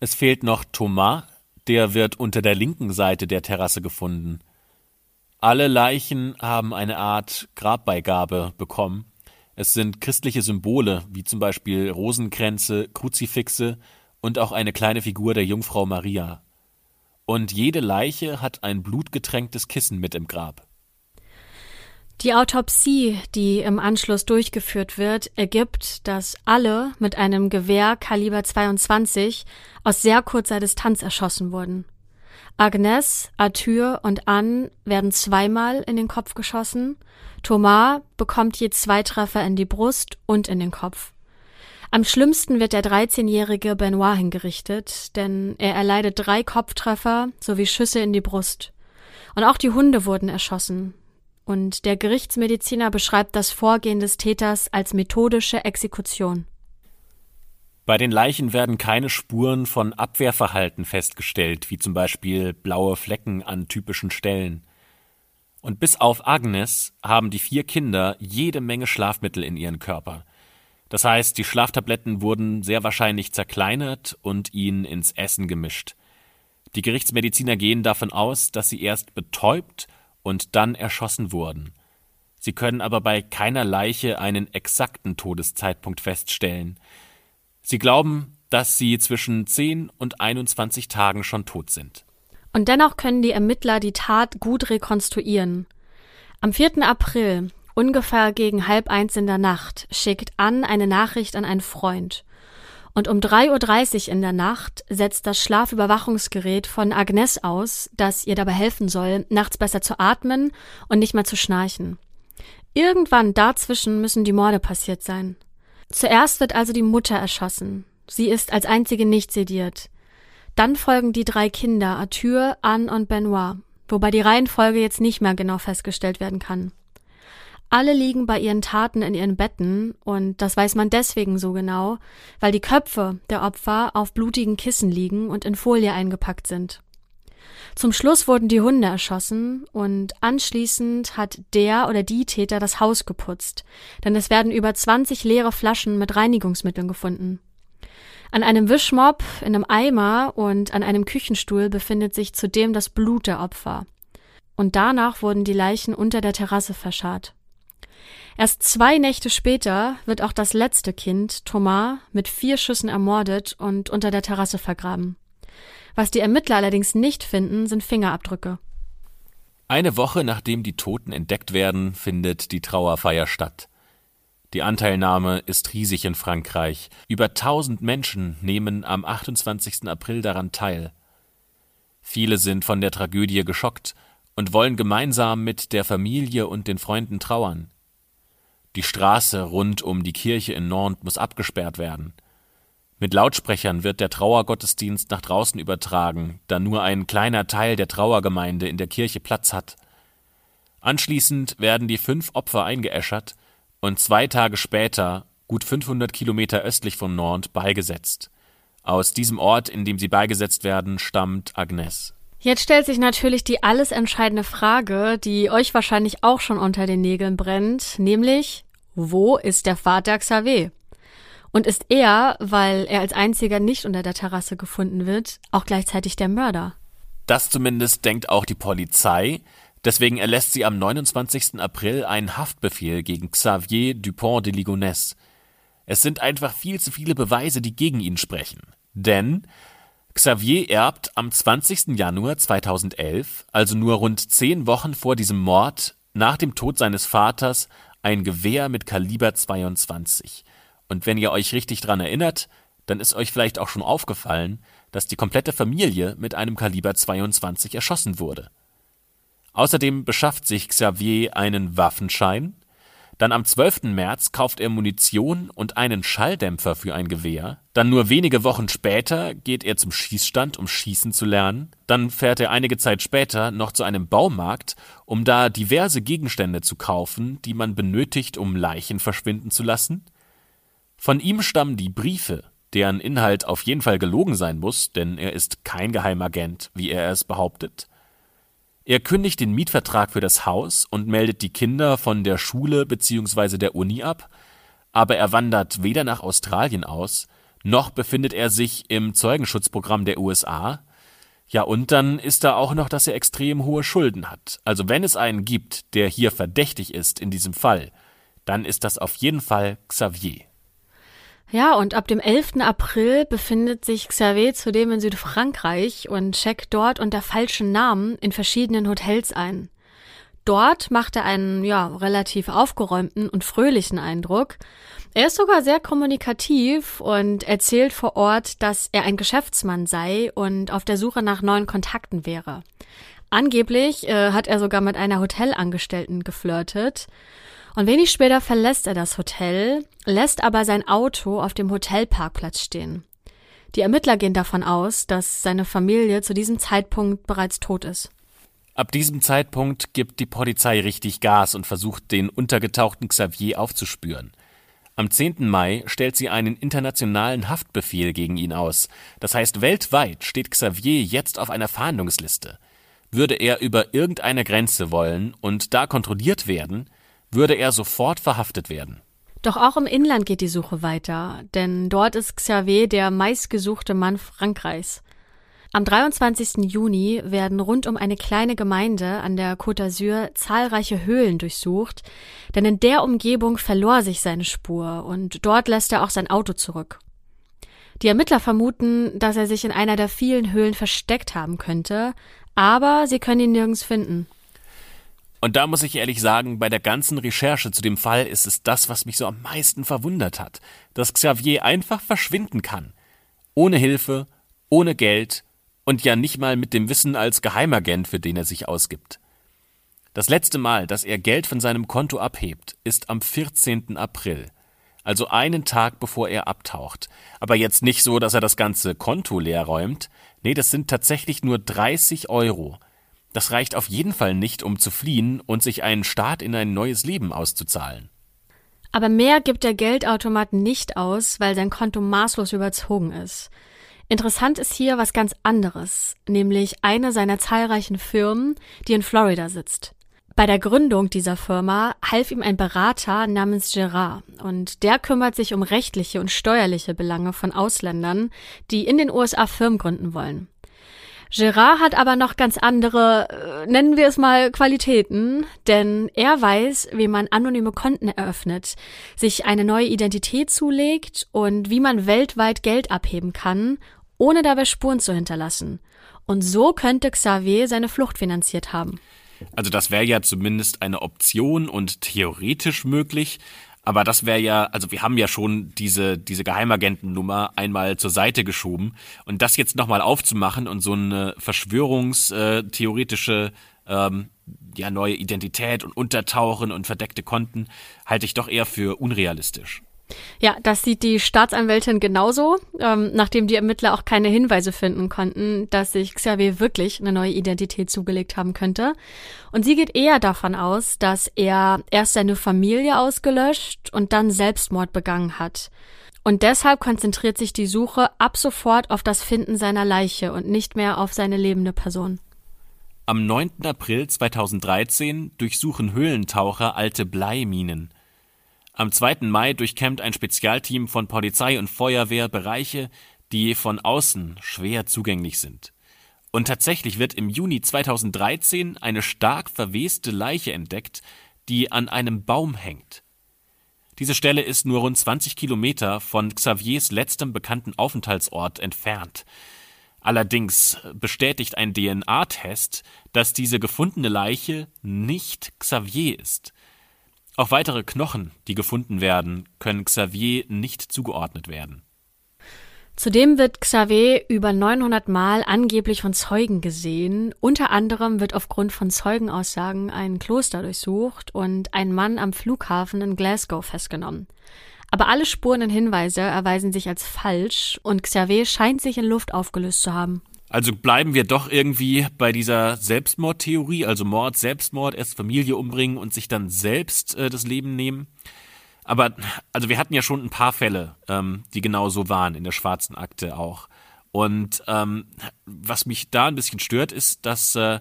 Es fehlt noch Thomas, der wird unter der linken Seite der Terrasse gefunden. Alle Leichen haben eine Art Grabbeigabe bekommen. Es sind christliche Symbole, wie zum Beispiel Rosenkränze, Kruzifixe und auch eine kleine Figur der Jungfrau Maria. Und jede Leiche hat ein blutgetränktes Kissen mit im Grab. Die Autopsie, die im Anschluss durchgeführt wird, ergibt, dass alle mit einem Gewehr Kaliber 22 aus sehr kurzer Distanz erschossen wurden. Agnes, Arthur und Anne werden zweimal in den Kopf geschossen. Thomas bekommt je zwei Treffer in die Brust und in den Kopf. Am schlimmsten wird der 13-jährige Benoit hingerichtet, denn er erleidet drei Kopftreffer sowie Schüsse in die Brust. Und auch die Hunde wurden erschossen. Und der Gerichtsmediziner beschreibt das Vorgehen des Täters als methodische Exekution. Bei den Leichen werden keine Spuren von Abwehrverhalten festgestellt, wie zum Beispiel blaue Flecken an typischen Stellen. Und bis auf Agnes haben die vier Kinder jede Menge Schlafmittel in ihren Körper. Das heißt, die Schlaftabletten wurden sehr wahrscheinlich zerkleinert und ihnen ins Essen gemischt. Die Gerichtsmediziner gehen davon aus, dass sie erst betäubt und dann erschossen wurden. Sie können aber bei keiner Leiche einen exakten Todeszeitpunkt feststellen. Sie glauben, dass sie zwischen 10 und 21 Tagen schon tot sind. Und dennoch können die Ermittler die Tat gut rekonstruieren. Am 4. April, ungefähr gegen halb eins in der Nacht, schickt Ann eine Nachricht an einen Freund. Und um 3.30 Uhr in der Nacht setzt das Schlafüberwachungsgerät von Agnes aus, das ihr dabei helfen soll, nachts besser zu atmen und nicht mehr zu schnarchen. Irgendwann dazwischen müssen die Morde passiert sein. Zuerst wird also die Mutter erschossen. Sie ist als einzige nicht sediert. Dann folgen die drei Kinder, Arthur, Anne und Benoit, wobei die Reihenfolge jetzt nicht mehr genau festgestellt werden kann. Alle liegen bei ihren Taten in ihren Betten und das weiß man deswegen so genau, weil die Köpfe der Opfer auf blutigen Kissen liegen und in Folie eingepackt sind. Zum Schluss wurden die Hunde erschossen und anschließend hat der oder die Täter das Haus geputzt, denn es werden über 20 leere Flaschen mit Reinigungsmitteln gefunden. An einem Wischmopp, in einem Eimer und an einem Küchenstuhl befindet sich zudem das Blut der Opfer. Und danach wurden die Leichen unter der Terrasse verscharrt. Erst zwei Nächte später wird auch das letzte Kind, Thomas, mit vier Schüssen ermordet und unter der Terrasse vergraben. Was die Ermittler allerdings nicht finden, sind Fingerabdrücke. Eine Woche nachdem die Toten entdeckt werden, findet die Trauerfeier statt. Die Anteilnahme ist riesig in Frankreich. Über tausend Menschen nehmen am 28. April daran teil. Viele sind von der Tragödie geschockt und wollen gemeinsam mit der Familie und den Freunden trauern. Die Straße rund um die Kirche in Nantes muss abgesperrt werden. Mit Lautsprechern wird der Trauergottesdienst nach draußen übertragen, da nur ein kleiner Teil der Trauergemeinde in der Kirche Platz hat. Anschließend werden die fünf Opfer eingeäschert und zwei Tage später, gut 500 Kilometer östlich von Nantes, beigesetzt. Aus diesem Ort, in dem sie beigesetzt werden, stammt Agnes. Jetzt stellt sich natürlich die alles entscheidende Frage, die euch wahrscheinlich auch schon unter den Nägeln brennt, nämlich, wo ist der Vater Xavier? Und ist er, weil er als einziger nicht unter der Terrasse gefunden wird, auch gleichzeitig der Mörder? Das zumindest denkt auch die Polizei. Deswegen erlässt sie am 29. April einen Haftbefehl gegen Xavier Dupont de Ligonnès. Es sind einfach viel zu viele Beweise, die gegen ihn sprechen. Denn Xavier erbt am 20. Januar 2011, also nur rund zehn Wochen vor diesem Mord, nach dem Tod seines Vaters, ein Gewehr mit Kaliber 22. Und wenn ihr euch richtig dran erinnert, dann ist euch vielleicht auch schon aufgefallen, dass die komplette Familie mit einem Kaliber 22 erschossen wurde. Außerdem beschafft sich Xavier einen Waffenschein, dann am 12. März kauft er Munition und einen Schalldämpfer für ein Gewehr, dann nur wenige Wochen später geht er zum Schießstand, um schießen zu lernen, dann fährt er einige Zeit später noch zu einem Baumarkt, um da diverse Gegenstände zu kaufen, die man benötigt, um Leichen verschwinden zu lassen, von ihm stammen die Briefe, deren Inhalt auf jeden Fall gelogen sein muss, denn er ist kein Geheimagent, wie er es behauptet. Er kündigt den Mietvertrag für das Haus und meldet die Kinder von der Schule bzw. der Uni ab. aber er wandert weder nach Australien aus, noch befindet er sich im Zeugenschutzprogramm der USA. Ja, und dann ist da auch noch, dass er extrem hohe Schulden hat. Also wenn es einen gibt, der hier verdächtig ist in diesem Fall, dann ist das auf jeden Fall Xavier. Ja, und ab dem 11. April befindet sich Xavier zudem in Südfrankreich und checkt dort unter falschen Namen in verschiedenen Hotels ein. Dort macht er einen, ja, relativ aufgeräumten und fröhlichen Eindruck. Er ist sogar sehr kommunikativ und erzählt vor Ort, dass er ein Geschäftsmann sei und auf der Suche nach neuen Kontakten wäre. Angeblich äh, hat er sogar mit einer Hotelangestellten geflirtet. Und wenig später verlässt er das Hotel, lässt aber sein Auto auf dem Hotelparkplatz stehen. Die Ermittler gehen davon aus, dass seine Familie zu diesem Zeitpunkt bereits tot ist. Ab diesem Zeitpunkt gibt die Polizei richtig Gas und versucht, den untergetauchten Xavier aufzuspüren. Am 10. Mai stellt sie einen internationalen Haftbefehl gegen ihn aus. Das heißt, weltweit steht Xavier jetzt auf einer Fahndungsliste. Würde er über irgendeine Grenze wollen und da kontrolliert werden, würde er sofort verhaftet werden. Doch auch im Inland geht die Suche weiter, denn dort ist Xavier der meistgesuchte Mann Frankreichs. Am 23. Juni werden rund um eine kleine Gemeinde an der Côte d'Azur zahlreiche Höhlen durchsucht, denn in der Umgebung verlor sich seine Spur und dort lässt er auch sein Auto zurück. Die Ermittler vermuten, dass er sich in einer der vielen Höhlen versteckt haben könnte, aber sie können ihn nirgends finden. Und da muss ich ehrlich sagen, bei der ganzen Recherche zu dem Fall ist es das, was mich so am meisten verwundert hat, dass Xavier einfach verschwinden kann. Ohne Hilfe, ohne Geld und ja nicht mal mit dem Wissen als Geheimagent, für den er sich ausgibt. Das letzte Mal, dass er Geld von seinem Konto abhebt, ist am 14. April, also einen Tag bevor er abtaucht. Aber jetzt nicht so, dass er das ganze Konto leer räumt. Nee, das sind tatsächlich nur 30 Euro. Das reicht auf jeden Fall nicht, um zu fliehen und sich einen Start in ein neues Leben auszuzahlen. Aber mehr gibt der Geldautomat nicht aus, weil sein Konto maßlos überzogen ist. Interessant ist hier was ganz anderes, nämlich eine seiner zahlreichen Firmen, die in Florida sitzt. Bei der Gründung dieser Firma half ihm ein Berater namens Gerard und der kümmert sich um rechtliche und steuerliche Belange von Ausländern, die in den USA Firmen gründen wollen. Gerard hat aber noch ganz andere, äh, nennen wir es mal, Qualitäten, denn er weiß, wie man anonyme Konten eröffnet, sich eine neue Identität zulegt und wie man weltweit Geld abheben kann, ohne dabei Spuren zu hinterlassen. Und so könnte Xavier seine Flucht finanziert haben. Also das wäre ja zumindest eine Option und theoretisch möglich. Aber das wäre ja, also wir haben ja schon diese, diese Geheimagentennummer einmal zur Seite geschoben. Und das jetzt nochmal aufzumachen und so eine verschwörungstheoretische ähm, ja, neue Identität und Untertauchen und verdeckte Konten halte ich doch eher für unrealistisch. Ja, das sieht die Staatsanwältin genauso, ähm, nachdem die Ermittler auch keine Hinweise finden konnten, dass sich Xavier wirklich eine neue Identität zugelegt haben könnte. Und sie geht eher davon aus, dass er erst seine Familie ausgelöscht und dann Selbstmord begangen hat. Und deshalb konzentriert sich die Suche ab sofort auf das Finden seiner Leiche und nicht mehr auf seine lebende Person. Am 9. April 2013 durchsuchen Höhlentaucher alte Bleiminen. Am 2. Mai durchkämmt ein Spezialteam von Polizei und Feuerwehr Bereiche, die von außen schwer zugänglich sind. Und tatsächlich wird im Juni 2013 eine stark verweste Leiche entdeckt, die an einem Baum hängt. Diese Stelle ist nur rund 20 Kilometer von Xaviers letztem bekannten Aufenthaltsort entfernt. Allerdings bestätigt ein DNA-Test, dass diese gefundene Leiche nicht Xavier ist. Auch weitere Knochen, die gefunden werden, können Xavier nicht zugeordnet werden. Zudem wird Xavier über 900 Mal angeblich von Zeugen gesehen. Unter anderem wird aufgrund von Zeugenaussagen ein Kloster durchsucht und ein Mann am Flughafen in Glasgow festgenommen. Aber alle Spuren und Hinweise erweisen sich als falsch und Xavier scheint sich in Luft aufgelöst zu haben. Also bleiben wir doch irgendwie bei dieser Selbstmordtheorie, also Mord, Selbstmord, erst Familie umbringen und sich dann selbst äh, das Leben nehmen. Aber also wir hatten ja schon ein paar Fälle, ähm, die genau so waren in der schwarzen Akte auch. Und ähm, was mich da ein bisschen stört, ist, dass äh,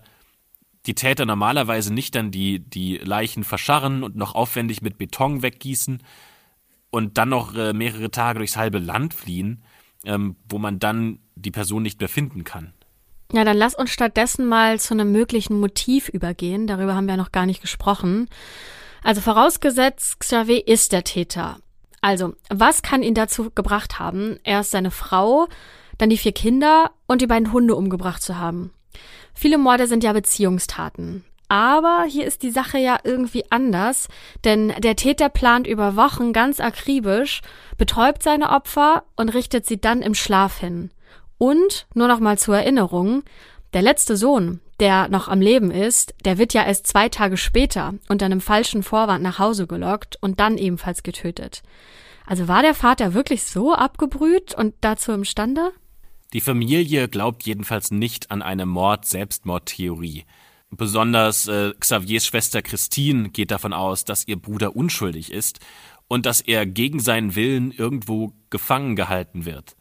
die Täter normalerweise nicht dann die, die Leichen verscharren und noch aufwendig mit Beton weggießen, und dann noch äh, mehrere Tage durchs halbe Land fliehen, ähm, wo man dann die Person nicht mehr finden kann. Ja, dann lass uns stattdessen mal zu einem möglichen Motiv übergehen. Darüber haben wir noch gar nicht gesprochen. Also vorausgesetzt, Xavier ist der Täter. Also, was kann ihn dazu gebracht haben, erst seine Frau, dann die vier Kinder und die beiden Hunde umgebracht zu haben? Viele Morde sind ja Beziehungstaten. Aber hier ist die Sache ja irgendwie anders, denn der Täter plant über Wochen ganz akribisch, betäubt seine Opfer und richtet sie dann im Schlaf hin. Und, nur noch mal zur Erinnerung, der letzte Sohn, der noch am Leben ist, der wird ja erst zwei Tage später unter einem falschen Vorwand nach Hause gelockt und dann ebenfalls getötet. Also war der Vater wirklich so abgebrüht und dazu imstande? Die Familie glaubt jedenfalls nicht an eine Mord-Selbstmord-Theorie. Besonders äh, Xaviers Schwester Christine geht davon aus, dass ihr Bruder unschuldig ist und dass er gegen seinen Willen irgendwo gefangen gehalten wird.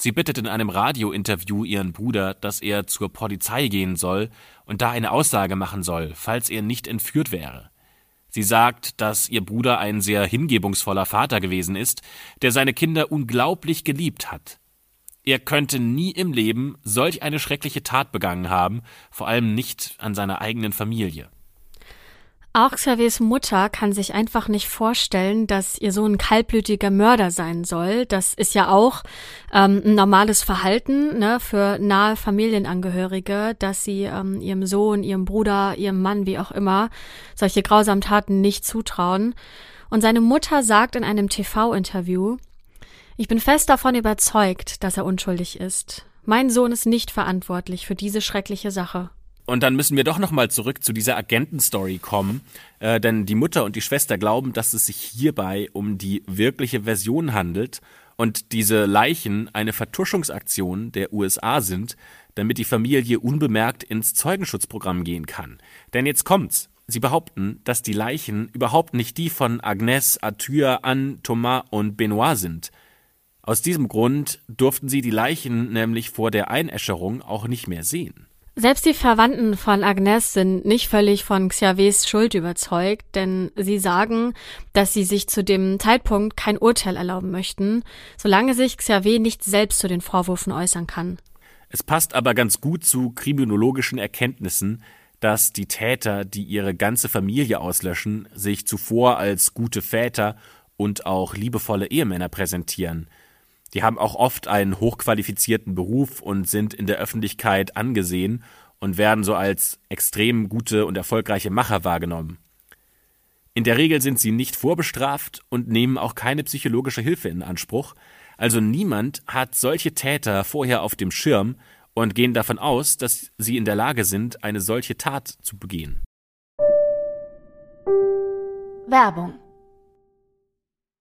Sie bittet in einem Radiointerview ihren Bruder, dass er zur Polizei gehen soll und da eine Aussage machen soll, falls er nicht entführt wäre. Sie sagt, dass ihr Bruder ein sehr hingebungsvoller Vater gewesen ist, der seine Kinder unglaublich geliebt hat. Er könnte nie im Leben solch eine schreckliche Tat begangen haben, vor allem nicht an seiner eigenen Familie. Auch Xaviers Mutter kann sich einfach nicht vorstellen, dass ihr Sohn kaltblütiger Mörder sein soll. Das ist ja auch ähm, ein normales Verhalten ne, für nahe Familienangehörige, dass sie ähm, ihrem Sohn, ihrem Bruder, ihrem Mann, wie auch immer, solche grausamen Taten nicht zutrauen. Und seine Mutter sagt in einem TV-Interview, ich bin fest davon überzeugt, dass er unschuldig ist. Mein Sohn ist nicht verantwortlich für diese schreckliche Sache. Und dann müssen wir doch nochmal zurück zu dieser Agentenstory kommen, äh, denn die Mutter und die Schwester glauben, dass es sich hierbei um die wirkliche Version handelt und diese Leichen eine Vertuschungsaktion der USA sind, damit die Familie unbemerkt ins Zeugenschutzprogramm gehen kann. Denn jetzt kommt's. Sie behaupten, dass die Leichen überhaupt nicht die von Agnes, Arthur, Anne, Thomas und Benoit sind. Aus diesem Grund durften sie die Leichen nämlich vor der Einäscherung auch nicht mehr sehen. Selbst die Verwandten von Agnes sind nicht völlig von Xaviers Schuld überzeugt, denn sie sagen, dass sie sich zu dem Zeitpunkt kein Urteil erlauben möchten, solange sich Xavier nicht selbst zu den Vorwürfen äußern kann. Es passt aber ganz gut zu kriminologischen Erkenntnissen, dass die Täter, die ihre ganze Familie auslöschen, sich zuvor als gute Väter und auch liebevolle Ehemänner präsentieren – die haben auch oft einen hochqualifizierten Beruf und sind in der Öffentlichkeit angesehen und werden so als extrem gute und erfolgreiche Macher wahrgenommen. In der Regel sind sie nicht vorbestraft und nehmen auch keine psychologische Hilfe in Anspruch, also niemand hat solche Täter vorher auf dem Schirm und gehen davon aus, dass sie in der Lage sind, eine solche Tat zu begehen. Werbung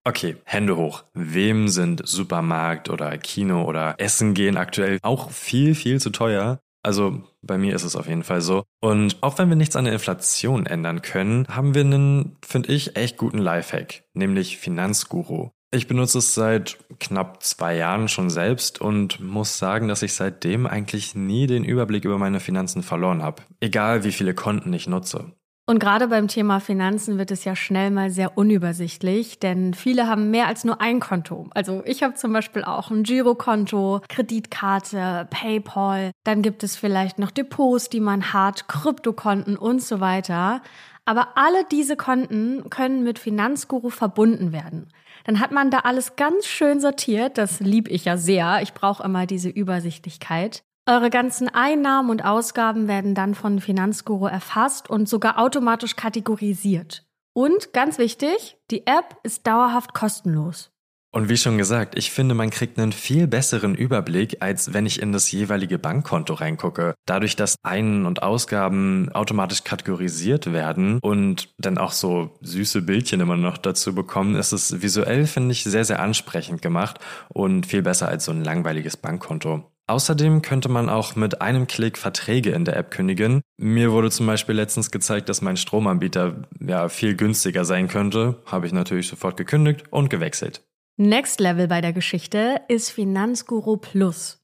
Okay, Hände hoch. Wem sind Supermarkt oder Kino oder Essen gehen aktuell auch viel, viel zu teuer? Also bei mir ist es auf jeden Fall so. Und auch wenn wir nichts an der Inflation ändern können, haben wir einen, finde ich, echt guten Lifehack, nämlich Finanzguru. Ich benutze es seit knapp zwei Jahren schon selbst und muss sagen, dass ich seitdem eigentlich nie den Überblick über meine Finanzen verloren habe. Egal wie viele Konten ich nutze. Und gerade beim Thema Finanzen wird es ja schnell mal sehr unübersichtlich, denn viele haben mehr als nur ein Konto. Also ich habe zum Beispiel auch ein Girokonto, Kreditkarte, PayPal. Dann gibt es vielleicht noch Depots, die man hat, Kryptokonten und so weiter. Aber alle diese Konten können mit Finanzguru verbunden werden. Dann hat man da alles ganz schön sortiert. Das lieb ich ja sehr. Ich brauche immer diese Übersichtlichkeit. Eure ganzen Einnahmen und Ausgaben werden dann von Finanzguru erfasst und sogar automatisch kategorisiert. Und ganz wichtig, die App ist dauerhaft kostenlos. Und wie schon gesagt, ich finde, man kriegt einen viel besseren Überblick, als wenn ich in das jeweilige Bankkonto reingucke. Dadurch, dass Ein- und Ausgaben automatisch kategorisiert werden und dann auch so süße Bildchen immer noch dazu bekommen, ist es visuell, finde ich, sehr, sehr ansprechend gemacht und viel besser als so ein langweiliges Bankkonto. Außerdem könnte man auch mit einem Klick Verträge in der App kündigen. Mir wurde zum Beispiel letztens gezeigt, dass mein Stromanbieter ja viel günstiger sein könnte. Habe ich natürlich sofort gekündigt und gewechselt. Next Level bei der Geschichte ist Finanzguru Plus.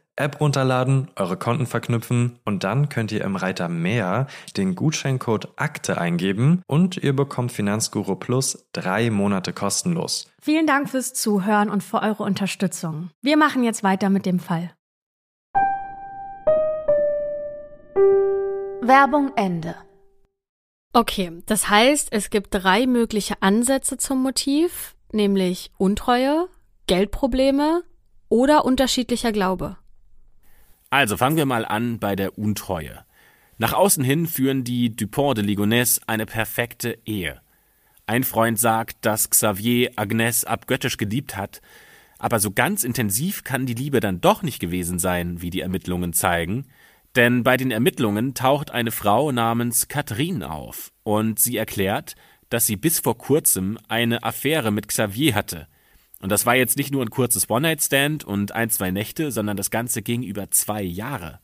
App runterladen, eure Konten verknüpfen und dann könnt ihr im Reiter Mehr den Gutscheincode Akte eingeben und ihr bekommt Finanzguru Plus drei Monate kostenlos. Vielen Dank fürs Zuhören und für eure Unterstützung. Wir machen jetzt weiter mit dem Fall. Werbung Ende. Okay, das heißt, es gibt drei mögliche Ansätze zum Motiv, nämlich Untreue, Geldprobleme oder unterschiedlicher Glaube. Also fangen wir mal an bei der Untreue. Nach außen hin führen die Dupont de Ligonnès eine perfekte Ehe. Ein Freund sagt, dass Xavier Agnes abgöttisch geliebt hat, aber so ganz intensiv kann die Liebe dann doch nicht gewesen sein, wie die Ermittlungen zeigen, denn bei den Ermittlungen taucht eine Frau namens Catherine auf und sie erklärt, dass sie bis vor kurzem eine Affäre mit Xavier hatte – und das war jetzt nicht nur ein kurzes One-Night-Stand und ein, zwei Nächte, sondern das Ganze ging über zwei Jahre.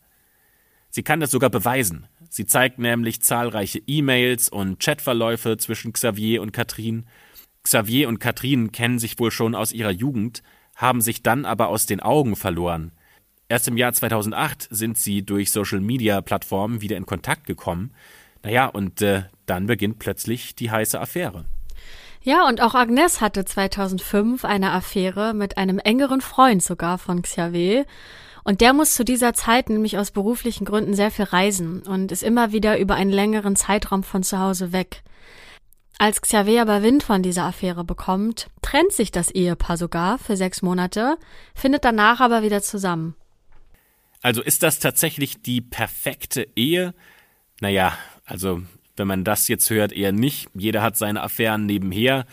Sie kann das sogar beweisen. Sie zeigt nämlich zahlreiche E-Mails und Chatverläufe zwischen Xavier und Katrin. Xavier und Katrin kennen sich wohl schon aus ihrer Jugend, haben sich dann aber aus den Augen verloren. Erst im Jahr 2008 sind sie durch Social-Media-Plattformen wieder in Kontakt gekommen. Naja, und äh, dann beginnt plötzlich die heiße Affäre. Ja, und auch Agnes hatte 2005 eine Affäre mit einem engeren Freund sogar von Xavier. Und der muss zu dieser Zeit nämlich aus beruflichen Gründen sehr viel reisen und ist immer wieder über einen längeren Zeitraum von zu Hause weg. Als Xavier aber Wind von dieser Affäre bekommt, trennt sich das Ehepaar sogar für sechs Monate, findet danach aber wieder zusammen. Also ist das tatsächlich die perfekte Ehe? Naja, also wenn man das jetzt hört, eher nicht. Jeder hat seine Affären nebenher.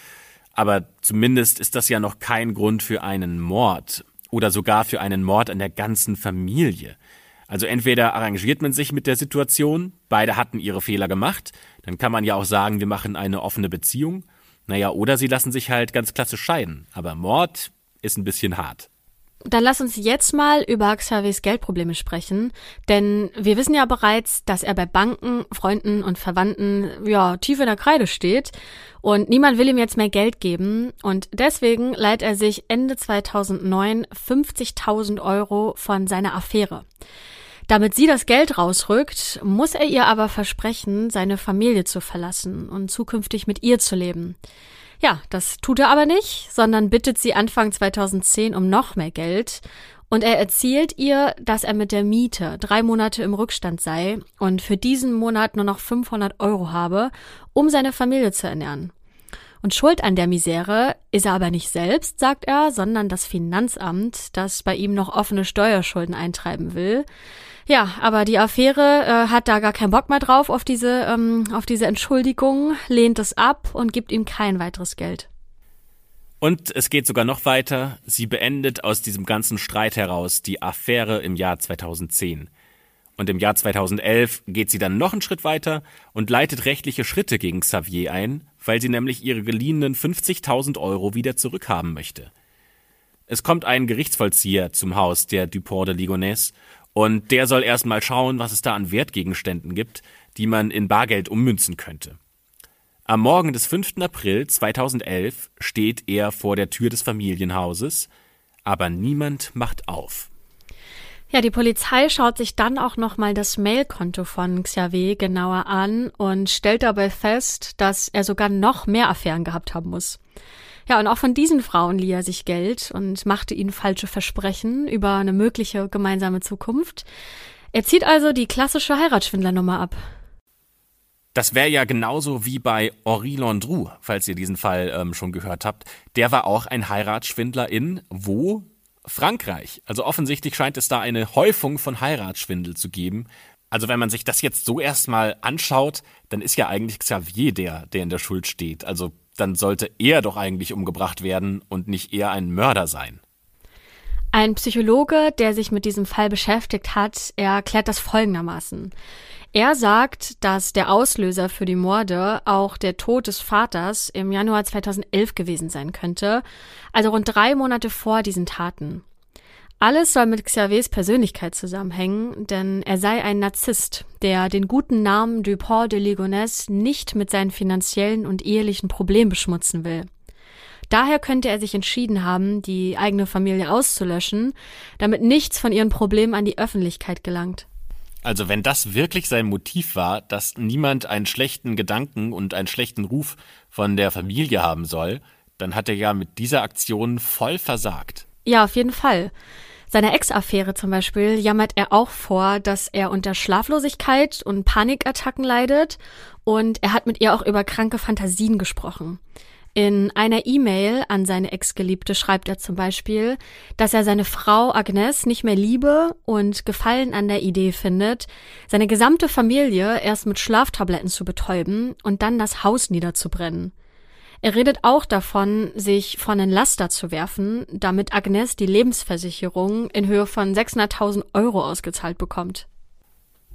Aber zumindest ist das ja noch kein Grund für einen Mord oder sogar für einen Mord an der ganzen Familie. Also entweder arrangiert man sich mit der Situation, beide hatten ihre Fehler gemacht, dann kann man ja auch sagen, wir machen eine offene Beziehung. Naja, oder sie lassen sich halt ganz klassisch scheiden. Aber Mord ist ein bisschen hart. Dann lass uns jetzt mal über Xaviers Geldprobleme sprechen, denn wir wissen ja bereits, dass er bei Banken, Freunden und Verwandten ja tief in der Kreide steht und niemand will ihm jetzt mehr Geld geben und deswegen leiht er sich Ende 2009 50.000 Euro von seiner Affäre. Damit sie das Geld rausrückt, muss er ihr aber versprechen, seine Familie zu verlassen und zukünftig mit ihr zu leben. Ja, das tut er aber nicht, sondern bittet sie Anfang 2010 um noch mehr Geld. Und er erzählt ihr, dass er mit der Miete drei Monate im Rückstand sei und für diesen Monat nur noch 500 Euro habe, um seine Familie zu ernähren. Und schuld an der Misere ist er aber nicht selbst, sagt er, sondern das Finanzamt, das bei ihm noch offene Steuerschulden eintreiben will. Ja, aber die Affäre äh, hat da gar keinen Bock mehr drauf auf diese, ähm, auf diese Entschuldigung, lehnt es ab und gibt ihm kein weiteres Geld. Und es geht sogar noch weiter. Sie beendet aus diesem ganzen Streit heraus die Affäre im Jahr 2010. Und im Jahr 2011 geht sie dann noch einen Schritt weiter und leitet rechtliche Schritte gegen Xavier ein, weil sie nämlich ihre geliehenen 50.000 Euro wieder zurückhaben möchte. Es kommt ein Gerichtsvollzieher zum Haus der Dupont de Ligonnès und der soll erstmal schauen, was es da an Wertgegenständen gibt, die man in Bargeld ummünzen könnte. Am Morgen des 5. April 2011 steht er vor der Tür des Familienhauses, aber niemand macht auf. Ja, die Polizei schaut sich dann auch nochmal das Mailkonto von Xavier genauer an und stellt dabei fest, dass er sogar noch mehr Affären gehabt haben muss. Ja, und auch von diesen Frauen lieh er sich Geld und machte ihnen falsche Versprechen über eine mögliche gemeinsame Zukunft. Er zieht also die klassische Heiratsschwindlernummer ab. Das wäre ja genauso wie bei Henri Landru, falls ihr diesen Fall ähm, schon gehört habt. Der war auch ein Heiratsschwindler in wo? Frankreich. Also offensichtlich scheint es da eine Häufung von Heiratsschwindel zu geben. Also wenn man sich das jetzt so erstmal anschaut, dann ist ja eigentlich Xavier der, der in der Schuld steht. Also dann sollte er doch eigentlich umgebracht werden und nicht er ein Mörder sein. Ein Psychologe, der sich mit diesem Fall beschäftigt hat, erklärt das folgendermaßen. Er sagt, dass der Auslöser für die Morde auch der Tod des Vaters im Januar 2011 gewesen sein könnte, also rund drei Monate vor diesen Taten. Alles soll mit Xaviers Persönlichkeit zusammenhängen, denn er sei ein Narzisst, der den guten Namen Dupont de Ligonnès nicht mit seinen finanziellen und ehelichen Problemen beschmutzen will. Daher könnte er sich entschieden haben, die eigene Familie auszulöschen, damit nichts von ihren Problemen an die Öffentlichkeit gelangt. Also wenn das wirklich sein Motiv war, dass niemand einen schlechten Gedanken und einen schlechten Ruf von der Familie haben soll, dann hat er ja mit dieser Aktion voll versagt. Ja, auf jeden Fall. Seiner Ex-Affäre zum Beispiel jammert er auch vor, dass er unter Schlaflosigkeit und Panikattacken leidet und er hat mit ihr auch über kranke Fantasien gesprochen. In einer E-Mail an seine Ex-Geliebte schreibt er zum Beispiel, dass er seine Frau Agnes nicht mehr liebe und Gefallen an der Idee findet, seine gesamte Familie erst mit Schlaftabletten zu betäuben und dann das Haus niederzubrennen. Er redet auch davon, sich von den Laster zu werfen, damit Agnes die Lebensversicherung in Höhe von 600.000 Euro ausgezahlt bekommt.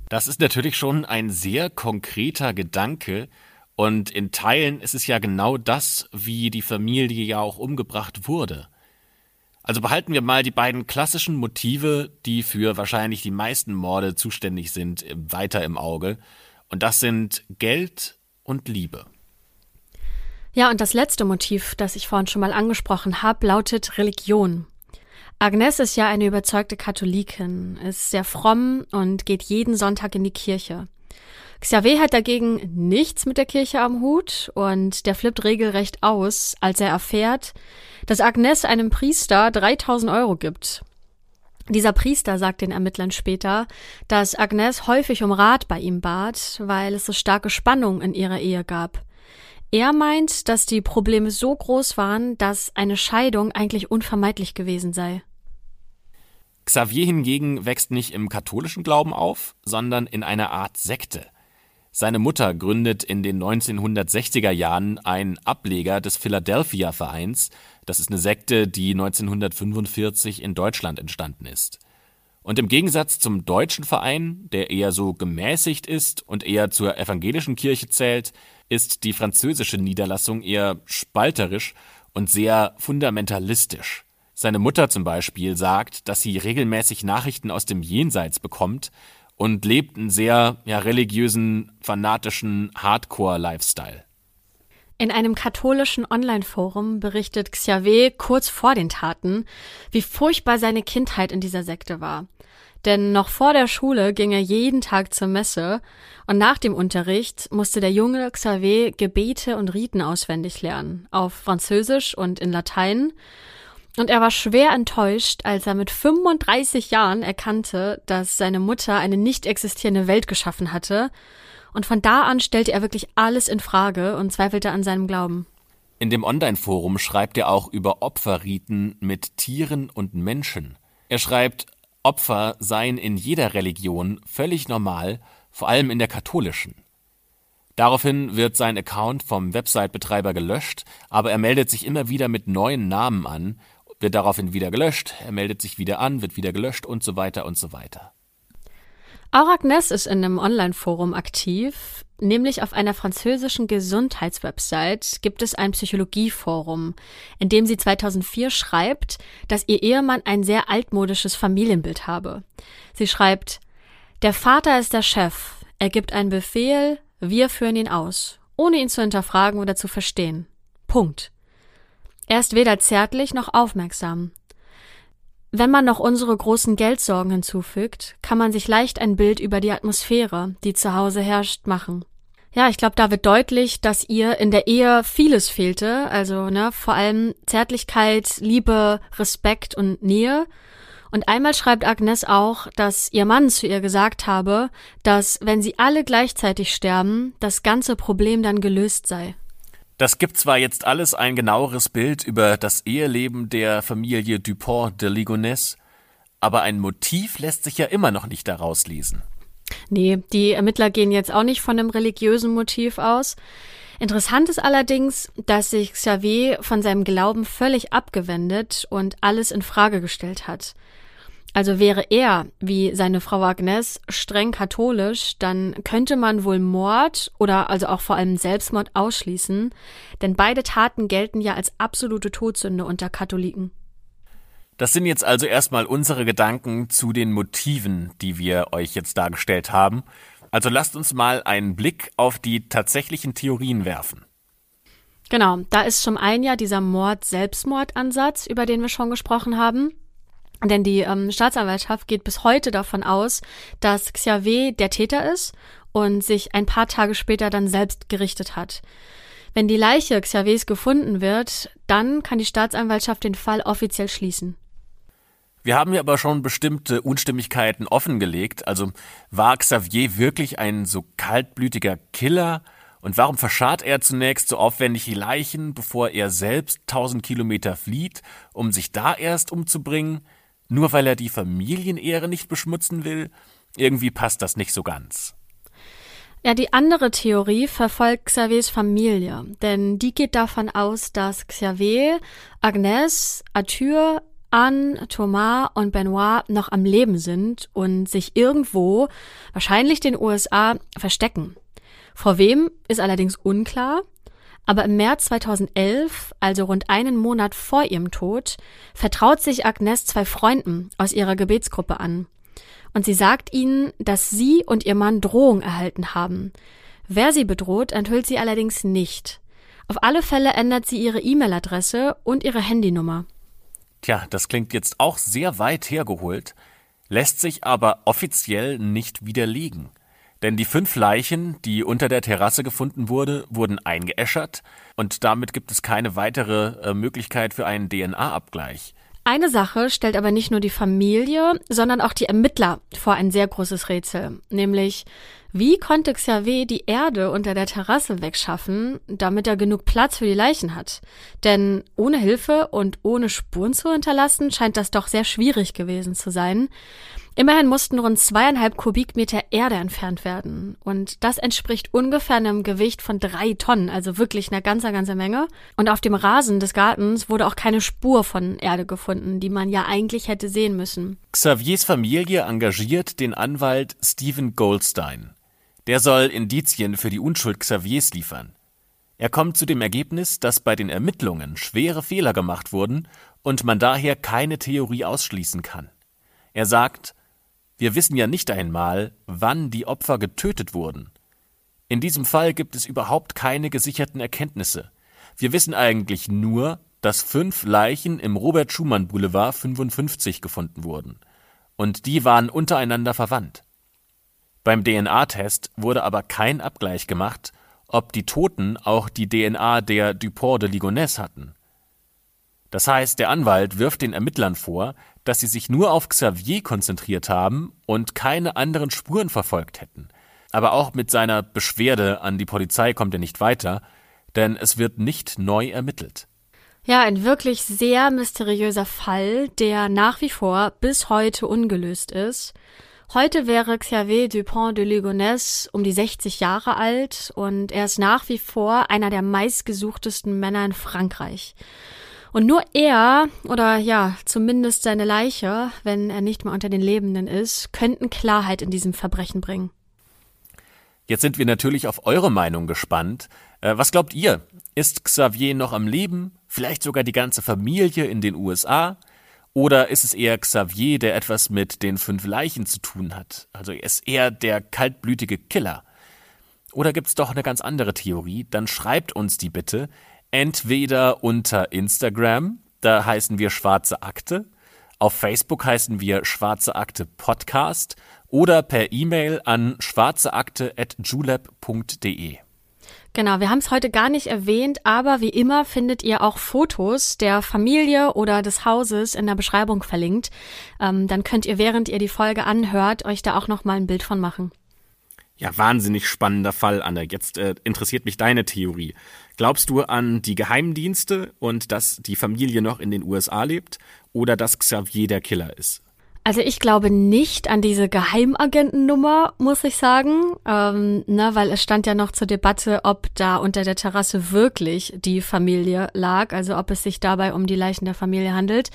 Das ist natürlich schon ein sehr konkreter Gedanke, und in Teilen ist es ja genau das, wie die Familie ja auch umgebracht wurde. Also behalten wir mal die beiden klassischen Motive, die für wahrscheinlich die meisten Morde zuständig sind, weiter im Auge. Und das sind Geld und Liebe. Ja, und das letzte Motiv, das ich vorhin schon mal angesprochen habe, lautet Religion. Agnes ist ja eine überzeugte Katholikin, ist sehr fromm und geht jeden Sonntag in die Kirche. Xavier hat dagegen nichts mit der Kirche am Hut und der flippt regelrecht aus, als er erfährt, dass Agnes einem Priester 3000 Euro gibt. Dieser Priester sagt den Ermittlern später, dass Agnes häufig um Rat bei ihm bat, weil es so starke Spannung in ihrer Ehe gab. Er meint, dass die Probleme so groß waren, dass eine Scheidung eigentlich unvermeidlich gewesen sei. Xavier hingegen wächst nicht im katholischen Glauben auf, sondern in einer Art Sekte. Seine Mutter gründet in den 1960er Jahren einen Ableger des Philadelphia Vereins. Das ist eine Sekte, die 1945 in Deutschland entstanden ist. Und im Gegensatz zum deutschen Verein, der eher so gemäßigt ist und eher zur evangelischen Kirche zählt, ist die französische Niederlassung eher spalterisch und sehr fundamentalistisch. Seine Mutter zum Beispiel sagt, dass sie regelmäßig Nachrichten aus dem Jenseits bekommt, und lebt einen sehr ja, religiösen, fanatischen Hardcore-Lifestyle. In einem katholischen Online-Forum berichtet Xavier kurz vor den Taten, wie furchtbar seine Kindheit in dieser Sekte war. Denn noch vor der Schule ging er jeden Tag zur Messe und nach dem Unterricht musste der junge Xavier Gebete und Riten auswendig lernen, auf Französisch und in Latein und er war schwer enttäuscht, als er mit 35 Jahren erkannte, dass seine Mutter eine nicht existierende Welt geschaffen hatte. Und von da an stellte er wirklich alles in Frage und zweifelte an seinem Glauben. In dem Online-Forum schreibt er auch über Opferriten mit Tieren und Menschen. Er schreibt, Opfer seien in jeder Religion völlig normal, vor allem in der katholischen. Daraufhin wird sein Account vom Website-Betreiber gelöscht, aber er meldet sich immer wieder mit neuen Namen an wird daraufhin wieder gelöscht, er meldet sich wieder an, wird wieder gelöscht und so weiter und so weiter. Auch Agnes ist in einem Online-Forum aktiv, nämlich auf einer französischen Gesundheitswebsite gibt es ein Psychologieforum, in dem sie 2004 schreibt, dass ihr Ehemann ein sehr altmodisches Familienbild habe. Sie schreibt, der Vater ist der Chef, er gibt einen Befehl, wir führen ihn aus, ohne ihn zu hinterfragen oder zu verstehen. Punkt. Er ist weder zärtlich noch aufmerksam. Wenn man noch unsere großen Geldsorgen hinzufügt, kann man sich leicht ein Bild über die Atmosphäre, die zu Hause herrscht, machen. Ja, ich glaube, da wird deutlich, dass ihr in der Ehe vieles fehlte, also ne, vor allem Zärtlichkeit, Liebe, Respekt und Nähe. Und einmal schreibt Agnes auch, dass ihr Mann zu ihr gesagt habe, dass wenn sie alle gleichzeitig sterben, das ganze Problem dann gelöst sei. Das gibt zwar jetzt alles ein genaueres Bild über das Eheleben der Familie Dupont de Ligonnès, aber ein Motiv lässt sich ja immer noch nicht daraus lesen. Nee, die Ermittler gehen jetzt auch nicht von einem religiösen Motiv aus. Interessant ist allerdings, dass sich Xavier von seinem Glauben völlig abgewendet und alles in Frage gestellt hat. Also wäre er, wie seine Frau Agnes, streng katholisch, dann könnte man wohl Mord oder also auch vor allem Selbstmord ausschließen, denn beide Taten gelten ja als absolute Todsünde unter Katholiken. Das sind jetzt also erstmal unsere Gedanken zu den Motiven, die wir euch jetzt dargestellt haben. Also lasst uns mal einen Blick auf die tatsächlichen Theorien werfen. Genau, da ist schon ein Jahr dieser Mord-Selbstmord-Ansatz, über den wir schon gesprochen haben. Denn die ähm, Staatsanwaltschaft geht bis heute davon aus, dass Xavier der Täter ist und sich ein paar Tage später dann selbst gerichtet hat. Wenn die Leiche Xaviers gefunden wird, dann kann die Staatsanwaltschaft den Fall offiziell schließen. Wir haben hier aber schon bestimmte Unstimmigkeiten offengelegt. Also war Xavier wirklich ein so kaltblütiger Killer? Und warum verscharrt er zunächst so aufwendig die Leichen, bevor er selbst tausend Kilometer flieht, um sich da erst umzubringen? Nur weil er die Familienehre nicht beschmutzen will? Irgendwie passt das nicht so ganz. Ja, die andere Theorie verfolgt Xaviers Familie, denn die geht davon aus, dass Xavier, Agnes, Arthur, Anne, Thomas und Benoit noch am Leben sind und sich irgendwo, wahrscheinlich den USA, verstecken. Vor wem ist allerdings unklar, aber im März 2011, also rund einen Monat vor ihrem Tod, vertraut sich Agnes zwei Freunden aus ihrer Gebetsgruppe an. Und sie sagt ihnen, dass sie und ihr Mann Drohung erhalten haben. Wer sie bedroht, enthüllt sie allerdings nicht. Auf alle Fälle ändert sie ihre E-Mail-Adresse und ihre Handynummer. Tja, das klingt jetzt auch sehr weit hergeholt, lässt sich aber offiziell nicht widerlegen. Denn die fünf Leichen, die unter der Terrasse gefunden wurde, wurden eingeäschert und damit gibt es keine weitere äh, Möglichkeit für einen DNA-Abgleich. Eine Sache stellt aber nicht nur die Familie, sondern auch die Ermittler vor ein sehr großes Rätsel, nämlich wie konnte Xavier die Erde unter der Terrasse wegschaffen, damit er genug Platz für die Leichen hat? Denn ohne Hilfe und ohne Spuren zu hinterlassen, scheint das doch sehr schwierig gewesen zu sein. Immerhin mussten rund zweieinhalb Kubikmeter Erde entfernt werden. Und das entspricht ungefähr einem Gewicht von drei Tonnen, also wirklich eine ganze, ganze Menge. Und auf dem Rasen des Gartens wurde auch keine Spur von Erde gefunden, die man ja eigentlich hätte sehen müssen. Xaviers Familie engagiert den Anwalt Stephen Goldstein. Der soll Indizien für die Unschuld Xaviers liefern. Er kommt zu dem Ergebnis, dass bei den Ermittlungen schwere Fehler gemacht wurden und man daher keine Theorie ausschließen kann. Er sagt, wir wissen ja nicht einmal, wann die Opfer getötet wurden. In diesem Fall gibt es überhaupt keine gesicherten Erkenntnisse. Wir wissen eigentlich nur, dass fünf Leichen im Robert Schumann Boulevard 55 gefunden wurden. Und die waren untereinander verwandt. Beim DNA-Test wurde aber kein Abgleich gemacht, ob die Toten auch die DNA der Dupont de Ligonnès hatten. Das heißt, der Anwalt wirft den Ermittlern vor, dass sie sich nur auf Xavier konzentriert haben und keine anderen Spuren verfolgt hätten. Aber auch mit seiner Beschwerde an die Polizei kommt er nicht weiter, denn es wird nicht neu ermittelt. Ja, ein wirklich sehr mysteriöser Fall, der nach wie vor bis heute ungelöst ist. Heute wäre Xavier Dupont de Ligonnès um die 60 Jahre alt und er ist nach wie vor einer der meistgesuchtesten Männer in Frankreich. Und nur er oder ja, zumindest seine Leiche, wenn er nicht mehr unter den Lebenden ist, könnten Klarheit in diesem Verbrechen bringen. Jetzt sind wir natürlich auf eure Meinung gespannt. Äh, was glaubt ihr? Ist Xavier noch am Leben? Vielleicht sogar die ganze Familie in den USA? Oder ist es eher Xavier, der etwas mit den fünf Leichen zu tun hat? Also er ist eher der kaltblütige Killer. Oder gibt's doch eine ganz andere Theorie? Dann schreibt uns die bitte entweder unter Instagram, da heißen wir Schwarze Akte, auf Facebook heißen wir Schwarze Akte Podcast oder per E-Mail an schwarzeakte.julep.de. Genau, wir haben es heute gar nicht erwähnt, aber wie immer findet ihr auch Fotos der Familie oder des Hauses in der Beschreibung verlinkt. Ähm, dann könnt ihr, während ihr die Folge anhört, euch da auch noch mal ein Bild von machen. Ja, wahnsinnig spannender Fall, Anna. Jetzt äh, interessiert mich deine Theorie. Glaubst du an die Geheimdienste und dass die Familie noch in den USA lebt oder dass Xavier der Killer ist? Also ich glaube nicht an diese Geheimagentennummer, muss ich sagen, ähm, ne, weil es stand ja noch zur Debatte, ob da unter der Terrasse wirklich die Familie lag, also ob es sich dabei um die Leichen der Familie handelt.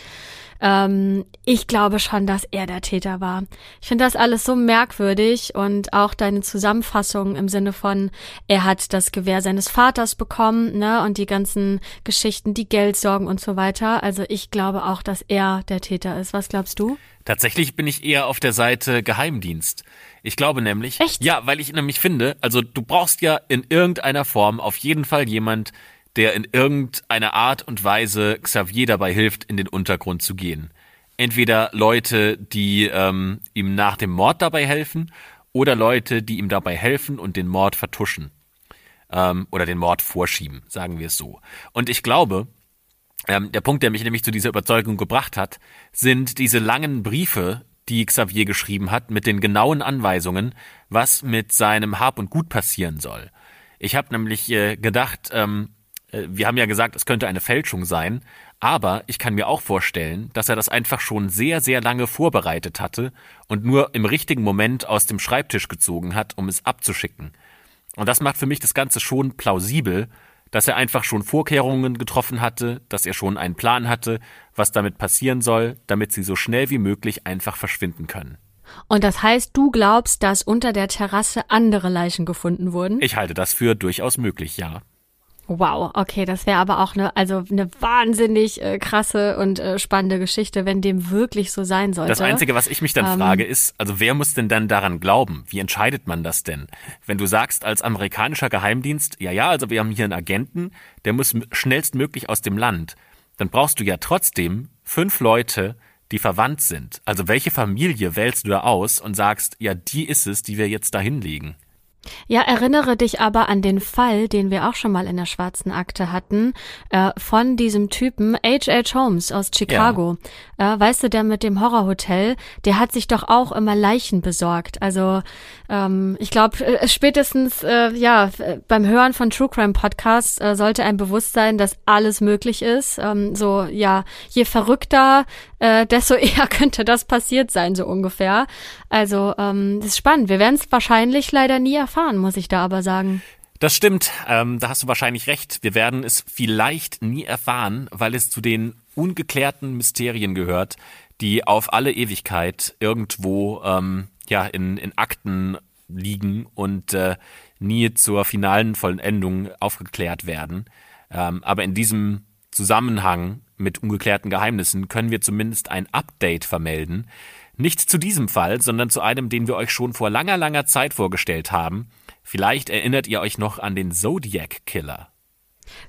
Ähm, ich glaube schon, dass er der Täter war. Ich finde das alles so merkwürdig und auch deine Zusammenfassung im Sinne von, er hat das Gewehr seines Vaters bekommen, ne, und die ganzen Geschichten, die Geldsorgen und so weiter. Also ich glaube auch, dass er der Täter ist. Was glaubst du? Tatsächlich bin ich eher auf der Seite Geheimdienst. Ich glaube nämlich, Echt? ja, weil ich nämlich finde, also du brauchst ja in irgendeiner Form auf jeden Fall jemand, der in irgendeiner Art und Weise Xavier dabei hilft, in den Untergrund zu gehen. Entweder Leute, die ähm, ihm nach dem Mord dabei helfen, oder Leute, die ihm dabei helfen und den Mord vertuschen. Ähm, oder den Mord vorschieben, sagen wir es so. Und ich glaube, ähm, der Punkt, der mich nämlich zu dieser Überzeugung gebracht hat, sind diese langen Briefe, die Xavier geschrieben hat, mit den genauen Anweisungen, was mit seinem Hab und Gut passieren soll. Ich habe nämlich äh, gedacht, ähm, äh, wir haben ja gesagt, es könnte eine Fälschung sein, aber ich kann mir auch vorstellen, dass er das einfach schon sehr, sehr lange vorbereitet hatte und nur im richtigen Moment aus dem Schreibtisch gezogen hat, um es abzuschicken. Und das macht für mich das Ganze schon plausibel, dass er einfach schon Vorkehrungen getroffen hatte, dass er schon einen Plan hatte, was damit passieren soll, damit sie so schnell wie möglich einfach verschwinden können. Und das heißt, du glaubst, dass unter der Terrasse andere Leichen gefunden wurden? Ich halte das für durchaus möglich, ja. Wow, okay, das wäre aber auch eine, also eine wahnsinnig äh, krasse und äh, spannende Geschichte, wenn dem wirklich so sein sollte. Das Einzige, was ich mich dann Ähm. frage, ist, also wer muss denn dann daran glauben? Wie entscheidet man das denn? Wenn du sagst, als amerikanischer Geheimdienst, ja, ja, also wir haben hier einen Agenten, der muss schnellstmöglich aus dem Land, dann brauchst du ja trotzdem fünf Leute, die verwandt sind. Also welche Familie wählst du da aus und sagst, ja, die ist es, die wir jetzt da hinlegen? Ja, erinnere dich aber an den Fall, den wir auch schon mal in der schwarzen Akte hatten, äh, von diesem Typen H.H. Holmes aus Chicago. Äh, weißt du, der mit dem Horrorhotel, der hat sich doch auch immer Leichen besorgt. Also ähm, ich glaube, äh, spätestens äh, ja beim Hören von True Crime Podcasts äh, sollte ein Bewusstsein, dass alles möglich ist. Ähm, so ja, je verrückter, äh, desto [laughs] eher könnte das passiert sein, so ungefähr. Also ähm, das ist spannend. Wir werden es wahrscheinlich leider nie erfahren, muss ich da aber sagen. Das stimmt, ähm, da hast du wahrscheinlich recht. Wir werden es vielleicht nie erfahren, weil es zu den ungeklärten Mysterien gehört, die auf alle Ewigkeit irgendwo ähm, ja in, in Akten liegen und äh, nie zur finalen Vollendung aufgeklärt werden. Ähm, aber in diesem Zusammenhang mit ungeklärten Geheimnissen können wir zumindest ein Update vermelden. Nicht zu diesem Fall, sondern zu einem, den wir euch schon vor langer, langer Zeit vorgestellt haben. Vielleicht erinnert ihr euch noch an den Zodiac Killer.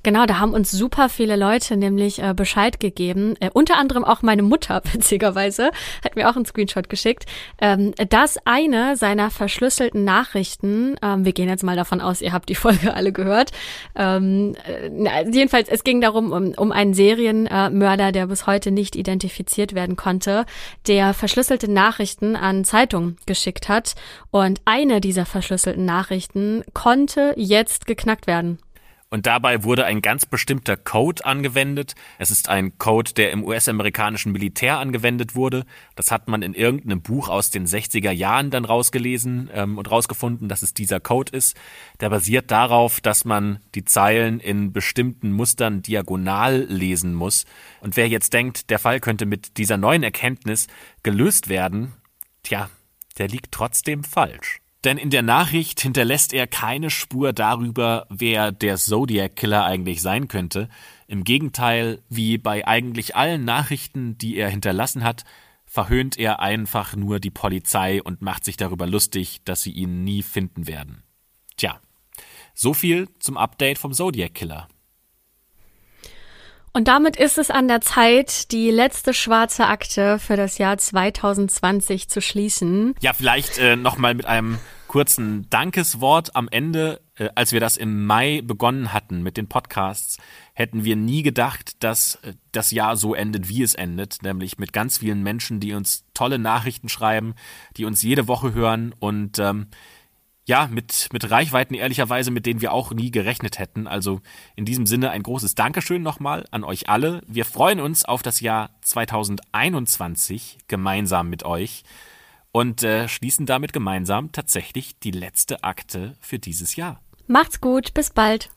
Genau, da haben uns super viele Leute nämlich äh, Bescheid gegeben, äh, unter anderem auch meine Mutter, [laughs] witzigerweise, hat mir auch einen Screenshot geschickt, ähm, dass eine seiner verschlüsselten Nachrichten, ähm, wir gehen jetzt mal davon aus, ihr habt die [laughs] Folge alle gehört, ähm, äh, na, jedenfalls, es ging darum, um, um einen Serienmörder, der bis heute nicht identifiziert werden konnte, der verschlüsselte Nachrichten an Zeitungen geschickt hat. Und eine dieser verschlüsselten Nachrichten konnte jetzt geknackt werden. Und dabei wurde ein ganz bestimmter Code angewendet. Es ist ein Code, der im US-amerikanischen Militär angewendet wurde. Das hat man in irgendeinem Buch aus den 60er Jahren dann rausgelesen ähm, und rausgefunden, dass es dieser Code ist. Der basiert darauf, dass man die Zeilen in bestimmten Mustern diagonal lesen muss. Und wer jetzt denkt, der Fall könnte mit dieser neuen Erkenntnis gelöst werden, tja, der liegt trotzdem falsch. Denn in der Nachricht hinterlässt er keine Spur darüber, wer der Zodiac Killer eigentlich sein könnte. Im Gegenteil, wie bei eigentlich allen Nachrichten, die er hinterlassen hat, verhöhnt er einfach nur die Polizei und macht sich darüber lustig, dass sie ihn nie finden werden. Tja, so viel zum Update vom Zodiac Killer. Und damit ist es an der Zeit, die letzte schwarze Akte für das Jahr 2020 zu schließen. Ja, vielleicht äh, nochmal mit einem kurzen Dankeswort am Ende. Äh, als wir das im Mai begonnen hatten mit den Podcasts, hätten wir nie gedacht, dass äh, das Jahr so endet, wie es endet, nämlich mit ganz vielen Menschen, die uns tolle Nachrichten schreiben, die uns jede Woche hören und ähm, ja, mit, mit Reichweiten ehrlicherweise, mit denen wir auch nie gerechnet hätten. Also in diesem Sinne ein großes Dankeschön nochmal an euch alle. Wir freuen uns auf das Jahr 2021 gemeinsam mit euch und äh, schließen damit gemeinsam tatsächlich die letzte Akte für dieses Jahr. Macht's gut, bis bald.